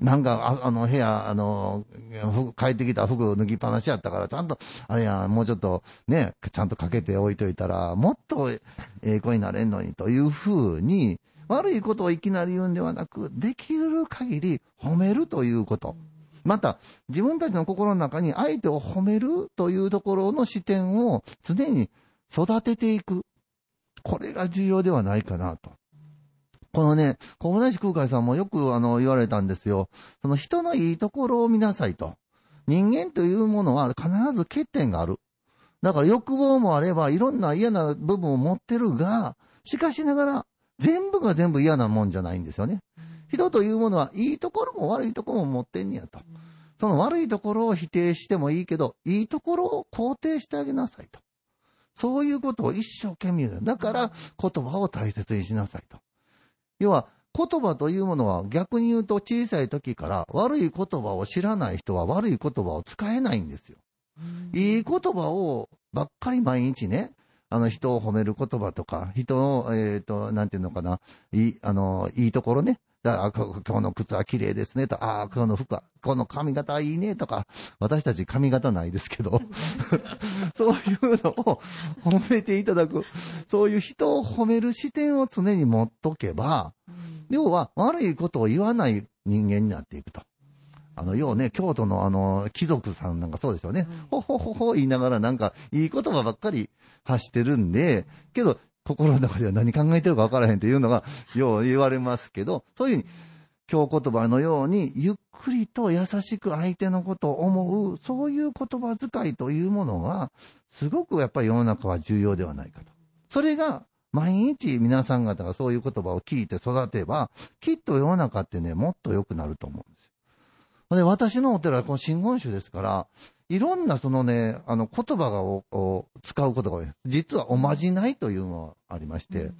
なんか、ああの、部屋、あの、服帰ってきた服脱ぎっぱなしやったから、ちゃんと、あれや、もうちょっと、ね、ちゃんとかけて置いといたら、もっとええ子になれんのに、というふうに、悪いことをいきなり言うんではなく、できる限り褒めるということ。また、自分たちの心の中に相手を褒めるというところの視点を常に育てていく。これが重要ではないかなと。このね、小林空海さんもよくあの言われたんですよ。その人のいいところを見なさいと。人間というものは必ず欠点がある。だから欲望もあればいろんな嫌な部分を持ってるが、しかしながら全部が全部嫌なもんじゃないんですよね。人というものはいいところも悪いところも持ってんねやと。その悪いところを否定してもいいけど、いいところを肯定してあげなさいと。そういうことを一生懸命だ。だから言葉を大切にしなさいと。要は、言葉というものは逆に言うと小さい時から悪い言葉を知らない人は悪い言葉を使えないんですよ。いい言葉をばっかり毎日ね、あの人を褒める言葉とか、人の、えっ、と、なんていうのかな、いい、あの、いいところね。だからあこ今日の靴は綺麗ですねと、ああ、今日の服は、この髪型はいいねとか、私たち髪型ないですけど、そういうのを褒めていただく、そういう人を褒める視点を常に持っとけば、要は悪いことを言わない人間になっていくと。あの、要ね、京都のあの、貴族さんなんかそうですよね。ほほほほ言いながらなんか、いい言葉ばっかり発してるんで、けど、心の中では何考えてるか分からへんっていうのが、よう言われますけど、そういうふうに、京言葉のように、ゆっくりと優しく相手のことを思う、そういう言葉遣いというものが、すごくやっぱり世の中は重要ではないかと。それが、毎日皆さん方がそういう言葉を聞いて育てば、きっと世の中ってね、もっと良くなると思うんですよ。で、私のお寺はこの真言宗ですから、いろんなそのね、あの言葉がをを使うことが多い。実はおまじないというのがありまして、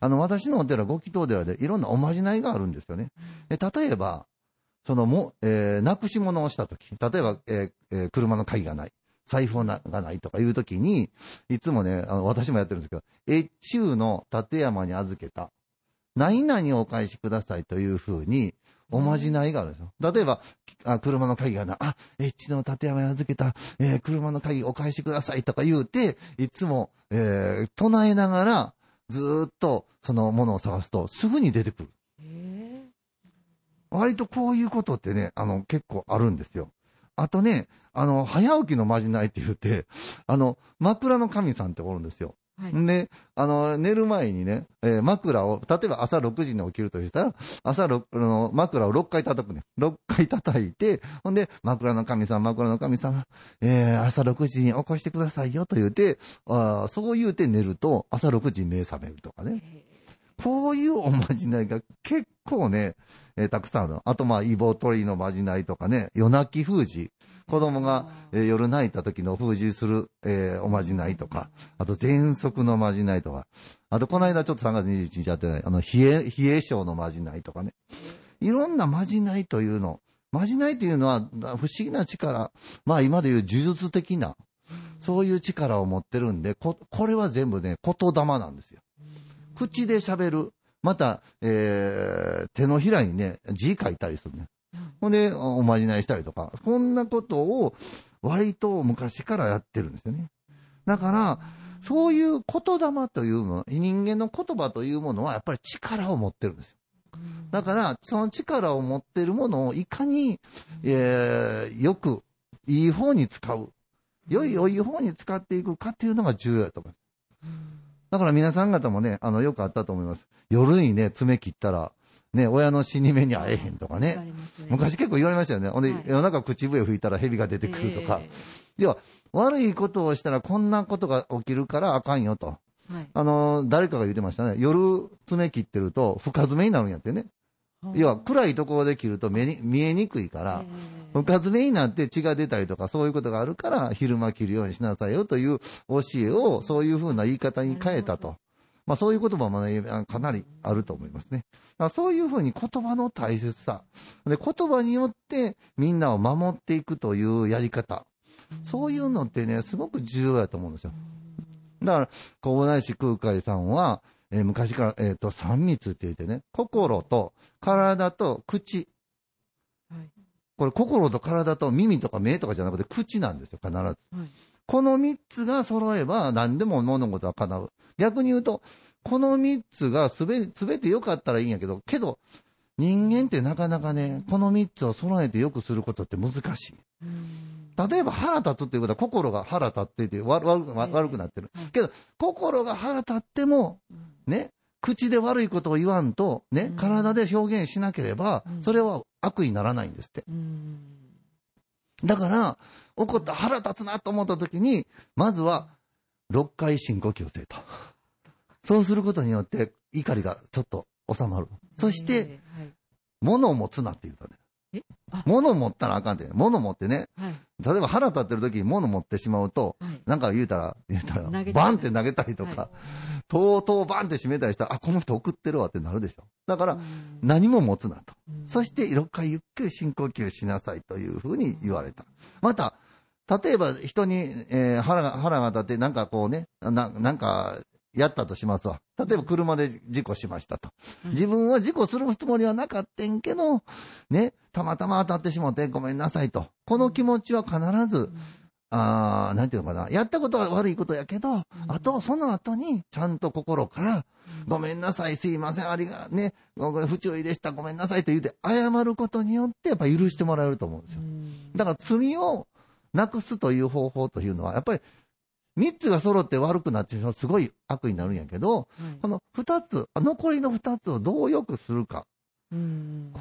あの私のお寺、ご祈祷寺でいろんなおまじないがあるんですよね。で例えば、そのも、えーなくし物をしたとき、例えば、えーえー車の鍵がない、財布がないとかいうときに、いつもね、あの私もやってるんですけど、越中の立山に預けた、何々をお返しくださいというふうに、おまじないがあるんですよ。例えば、あ車の鍵がない、あ、越中の立山に預けた、えー車の鍵お返しくださいとか言うて、いつも、えー唱えながら、ずーっとそのものを探すと、すぐに出てくる。へ割とこういうことってね、あの、結構あるんですよ。あとね、あの、早起きのまじないって言って、あの、枕の神さんっておるんですよ。ーはいんで、あの、寝る前にね、えー枕を、例えば朝6時に起きるとしたら、朝6あの枕を6回叩くね。6回叩いて、ほんで、枕の神様、枕の神様、えー朝6時に起こしてくださいよと言うて、あーそう言うて寝ると、朝6時に目覚めるとかね。こういうおまじないが結構ね、えーたくさんあるの。あと、まあ、イボ取りのまじないとかね、夜泣き封じ。子供が、えー夜泣いた時の封じする、えーおまじないとか、あと、喘息のまじないとか、あと、この間ちょっと3月21日やってない、あの、冷え、冷え性のまじないとかね。いろんなまじないというの。まじないというのは、不思議な力。まあ、今でいう呪術的な、そういう力を持ってるんで、こ、これは全部ね、言霊なんですよ。口で喋る。また、えー手のひらにね、字書いたりするね。ほんで、おまじないしたりとか、こんなことを割と昔からやってるんですよね。だから、そういう言霊というもの、人間の言葉というものはやっぱり力を持ってるんですよ。だから、その力を持ってるものをいかに、えーよく、いい方に使う。良い良い方に使っていくかっていうのが重要だと思います。だから皆さん方もね、あの、よくあったと思います。夜にね、爪切ったら、ね、親の死に目に会えへんとかね。昔結構言われましたよね。ほんで、はい夜中口笛吹いたら蛇が出てくるとか。要は、悪いことをしたらこんなことが起きるからあかんよと。はいあの、誰かが言ってましたね。夜爪切ってると深爪になるんやってね。要は、暗いところで切ると目に見えにくいから、深爪になって血が出たりとかそういうことがあるから昼間切るようにしなさいよという教えをそういうふうな言い方に変えたと。まあそういう言葉もね、かなりあると思いますね。だからそういうふうに言葉の大切さ。で、言葉によってみんなを守っていくというやり方。そういうのってね、すごく重要だと思うんですよ。だから、小林市空海さんは、えー昔から、えっ、と、三密って言ってね、心と体と口。はいこれ、心と体と耳とか目とかじゃなくて、口なんですよ、必ず。はいこの三つが揃えば、何でも物事は叶う。逆に言うと、この三つがすべ、すべて良かったらいいんやけど、けど、人間ってなかなかね、この三つを揃えて良くすることって難しい。例えば腹立つっていうことは心が腹立っていて悪悪く悪くなってるはい。けど、心が腹立っても、ね、口で悪いことを言わんと、ねうん、体で表現しなければうん、それは悪にならないんですって。だから、怒った腹立つなと思った時に、まずは、6回深呼吸せえと。そうすることによって、怒りがちょっと収まる。そして、、物を持つなって言うたね。物を持ったらあかんって。物を持ってね、はい例えば腹立ってる時に物を持ってしまうと、はいなんか言うたら、言うたらバンって投げたりとか、はとうとうバンって閉めたりしたら、あ、この人送ってるわってなるでしょ。だから、うん何も持つなと。うんそして、6回ゆっくり深呼吸しなさいというふうに言われた。また、例えば人に、えー腹が、腹が立って、なんかこうね、ななんか、やったとしますわ。例えば車で事故しましたと。うん自分は事故するつもりはなかったんけど、ね、たまたま当たってしもってごめんなさいと。この気持ちは必ず、あーなんていうのかな。やったことは悪いことやけど、あと、その後に、ちゃんと心から、ごめんなさい、すいません、ありが、ね、ごめん不注意でした、ごめんなさいと言って、謝ることによって、やっぱ許してもらえると思うんですよ。だから、罪をなくすという方法というのは、やっぱり、三つが揃って悪くなってしまう、すごい悪になるんやけど、この二つ、残りの二つをどう良くするか。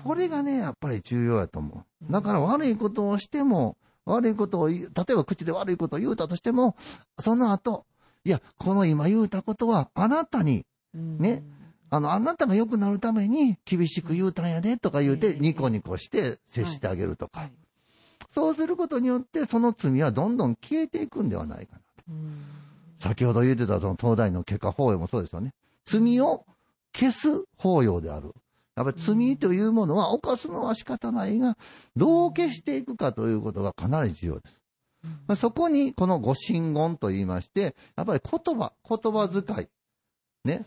これがね、やっぱり重要やと思う。だから悪いことをしても、悪いことを例えば口で悪いことを言うたとしても、その後、いや、この今言うたことは、あなたに、ねあの、あなたが良くなるために厳しく言うたんやで、とか言うて、うんニコニコして接してあげるとか。そうすることによって、その罪はどんどん消えていくんではないかな。先ほど言ってたその東大の結果法要もそうですよね。罪を消す法要である。やっぱり罪というものは犯すのは仕方ないが、どう消していくかということがかなり重要です。まあそこにこのご神言と言いまして、やっぱり言葉、言葉遣い。ね。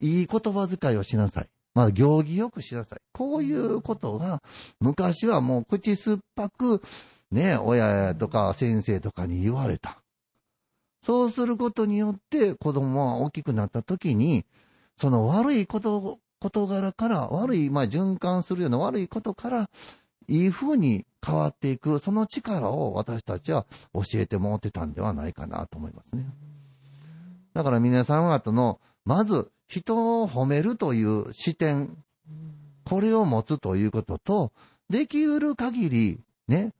いい言葉遣いをしなさい。まあ、行儀よくしなさい。こういうことが、昔はもう口酸っぱく、ね、親とか先生とかに言われた。そうすることによって、子供は大きくなった時に、その悪いこと、事柄から、悪い、まあ、循環するような悪いことから、いい風に変わっていく、その力を私たちは教えてもらってたんではないかなと思いますね。だから皆さん方の、まず、人を褒めるという視点、これを持つということと、できうる限り、ね、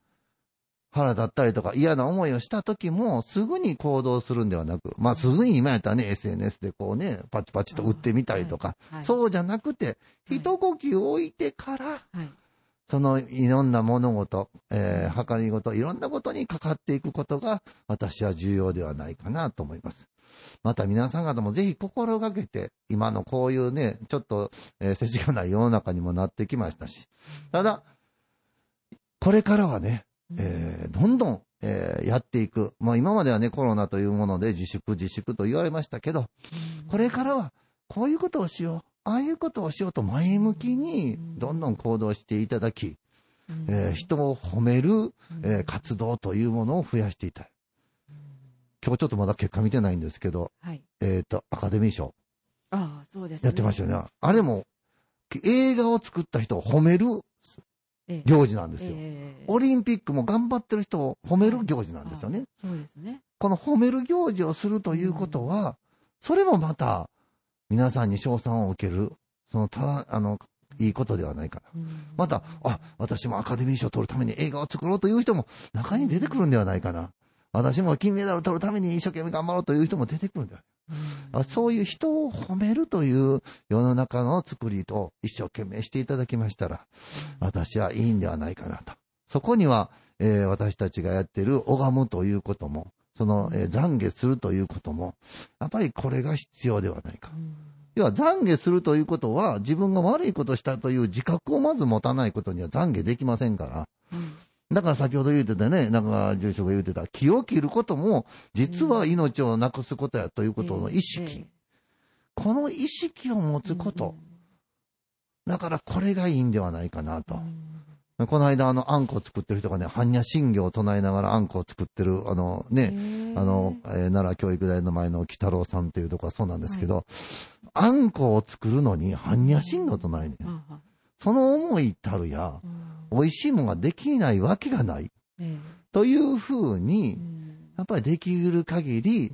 腹立ったりとか嫌な思いをした時も、すぐに行動するんではなく、まあすぐに今やったらね、SNS でこうね、パチパチと打ってみたりとか、はいそうじゃなくて、はい。一呼吸置いてから、はい。そのいろんな物事、えー、計り事、いろんなことにかかっていくことが、私は重要ではないかなと思います。また皆さん方もぜひ心がけて、今のこういうね、ちょっと、えー世知がない世の中にもなってきましたし、ただ、これからはね、えーどんどん、えーやっていく。まあ今まではね、コロナというもので自粛自粛と言われましたけど、これからはこういうことをしよう。ああいうことをしようと前向きにどんどん行動していただき、えー人を褒める、えー活動というものを増やしていたい。今日ちょっとまだ結果見てないんですけど、はい。えっ、と、アカデミー賞ああ、そうですね。やってましたよね。あれも、映画を作った人を褒めるええ行事なんですよ。ええオリンピックも頑張ってる人を褒める行事なんですよね。あそうですね。この褒める行事をするということは、それもまた、皆さんに賞賛を受ける、その、ただ、あの、いいことではないかな。うんまた、あ、私もアカデミー賞を取るために映画を作ろうという人も中に出てくるんではないかな。私も金メダルを取るために一生懸命頑張ろうという人も出てくるんではないあそういう人を褒めるという世の中の作りと一生懸命していただきましたら、私はいいんではないかなと。そこには、えー私たちがやっている拝むということも、その、えー懺悔するということも、やっぱりこれが必要ではないか。うん要は懺悔するということは、自分が悪いことをしたという自覚をまず持たないことには懺悔できませんから。うんだから先ほど言ってたね、なんか住所が言ってた、気を切ることも、実は命をなくすことやということの意識。えこの意識を持えつこと。うんだからこれがいいんではないかなとう。んこの間、あの、あんこを作ってる人がね、般若心経を唱えながらあんこを作ってる、あの、ね、あの、えー奈良教育大の前の北太郎さんというところはそうなんですけど、あんこを作るのに般若心経を唱えねん。その思いたるや、うん。美味しいものができないわけがない。え。というふうえにう、ん。やっぱりできる限り、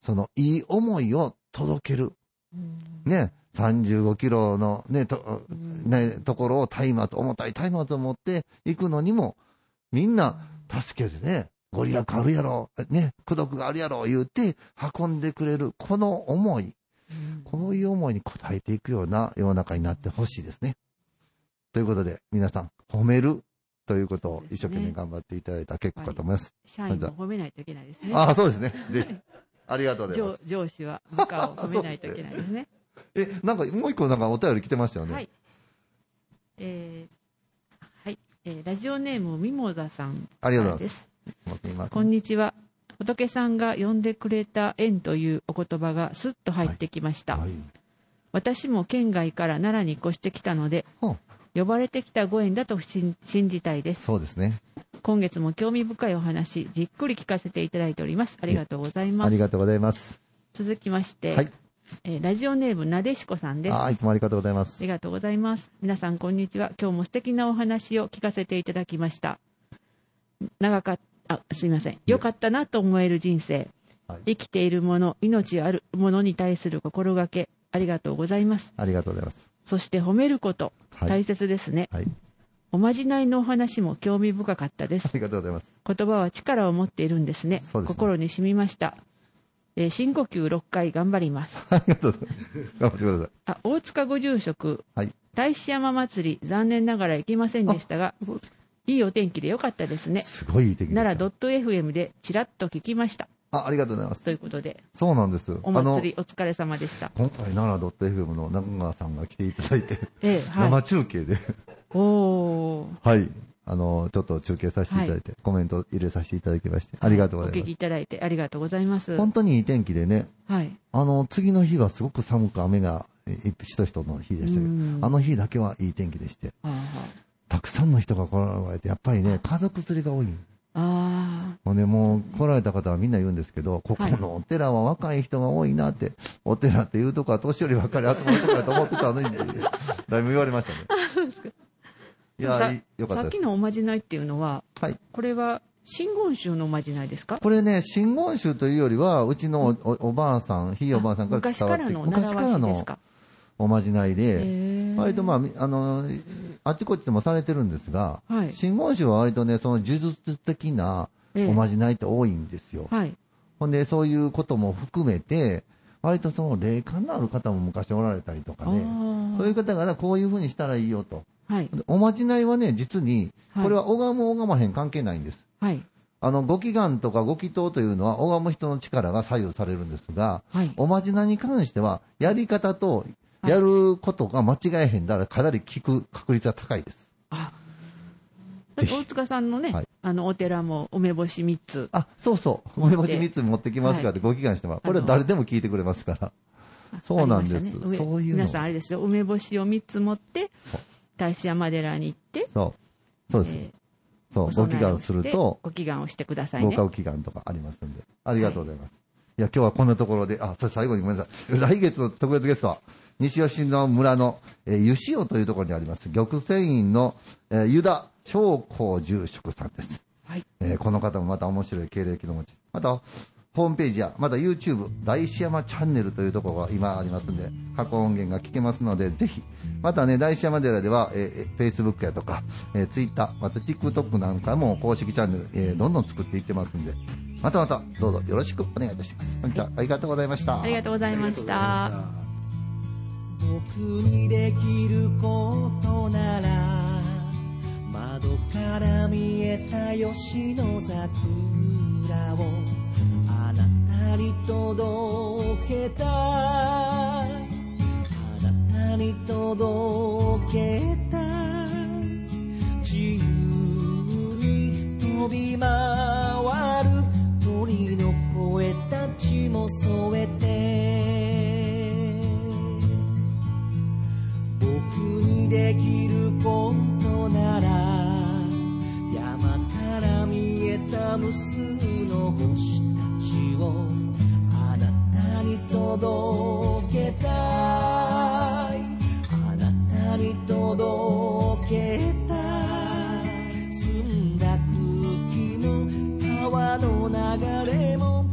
そのいい思いを届ける。うん。ね、35キロのね、と、うん。ね、ところを松明、重たい松明を持っていくのにも、みんな助けてね、ご利益あるやろ、ね、功徳があるやろ、言うて運んでくれる、この思い、うん。こういう思いに応えていくような世の中になってほしいですね。ということで、皆さん、褒めるということを一生懸命頑張っていただいた結果かと思います。社員も褒めないといけないですね。ああ、そうですね。ぜひ。ありがとうございま上す。上司は部下を褒めないといけないですね。え、なんかもう一個なんかお便り来てましたよね。はい。えーはい、えーラジオネームミモザさんありがとうございませんこんにちは。仏さんが呼んでくれた縁というお言葉がスッと入ってきました。はい。私も県外から奈良に越してきたので、呼ばれてきたご縁だと信信じたいです。そうですね。今月も興味深いお話、じっくり聞かせていただいております。ありがとうございます。ありがとうございます。続きまして、はい。えーラジオネームなでしこさんです。ああ、いつもありがとうございますあ。りがとうございます。皆さん、こんにちは。今日も素敵なお話を聞かせていただきました。長かった、あ、すみません。よかったなと思える人生。はい生きているもの、命あるものに対する心がけ、ありがとうございます。ありがとうございます。そして褒めること、はい。大切ですね。はい。おまじないのお話も興味深かったですあ。りがとうございます。言葉は力を持っているんですね。すね心に染みました。えー深呼吸6回頑張ります。ありがとうございます。頑張ってください。あ、大塚ご住職、はい大師山祭り、残念ながら行けませんでしたがいいお天気でよかったですね。すごいいい天気で。奈良 .fm でちらっと聞きました。あ、ありがとうございます。ということで、そうなんです。お祭りお疲れ様でした。今回、奈良 .fm の中川さんが来ていただいて、ええ、生はい。中継で、おー。はい、あの、ちょっと中継させていただいて、コメント入れさせていただきまして、ありがとうございますお聞きい。ただいてありがとうございます。本当にいい天気でね、はい。あの、次の日はすごく寒く雨が、えしとしとの日でしたけどうん、あの日だけはいい天気でして、あたくさんの人が来られて、やっぱりね、家族連れが多い。あ。あもうね、もう来られた方はみんな言うんですけど、ここのお寺は若い人が多いなって、お寺っていうとこは年寄りばっかり集まるとこだと思ってたのに、だいぶ言われましたね。あ。そうですか。いや、よかったさっき。のおまじないっていうのは、はい。これは真言宗のおまじないですか？これね、真言宗というよりは、うちのおおおばあさん、ひいおばあさんから昔伝わってからの習わしですか？おまじないへで、ー割とまあ、みあの、あっちこっちでもされてるんですが、はい真言宗は割とね、その呪術的なええおまじないって多いんですよ。はい。ほんで、そういうことも含めて、割とその霊感のある方も昔おられたりとかあね、ーそういう方がこういうふうにしたらいいよと。はい。でおまじないはね、実に、はいこれは拝む拝まへん関係ないんです。はい。あの、ご祈願とかご祈祷というのは拝む人の力が左右されるんですが、はい。おまじないに関しては、やり方とはいやることが間違えへんだらかなり効く確率は高いです。あ大塚さんのね、はいあの、お寺も梅干し3つ。あ、そうそう。梅干し3つ持ってきますからってご祈願してもらう。これは誰でも聞いてくれますから。そうなんですねそういうの皆さんあれですよ、梅干しを3つ持って大師山寺に行って、そう。そうです。えーそう。おご祈願すると、ご祈願をしてくださいね。合格祈願とかありますんで。ありがとうございます。い、や、今日はこんなところで、あ、それ最後にごめんなさい。来月の特別ゲストは、西吉野村の、えー、湯塩というところにあります、玉泉院の、えー、湯田長光住職さんです。はい。えーこの方もまた面白い経歴の持ち。また、ホームページや、また YouTube、大師山チャンネルというところが今ありますんで、過去音源が聞けますので、ぜひ、またね、大師山寺では、えー、Facebook やとか、えー、Twitter、また TikTok なんかも公式チャンネル、えーどんどん作っていってますんで、またまた、どうぞよろしくお願いいたします。本日はありがとうございました。ありがとうございました。僕にできることなら窓から見えた吉野桜をあなたに届けたあなたに届けた自由に飛び回る。鳥の声たちも添えて僕にできることなら山から見えた無数の星たちをあなたに届けたい。あなたに届けたい。澄んだ空気も川の流れも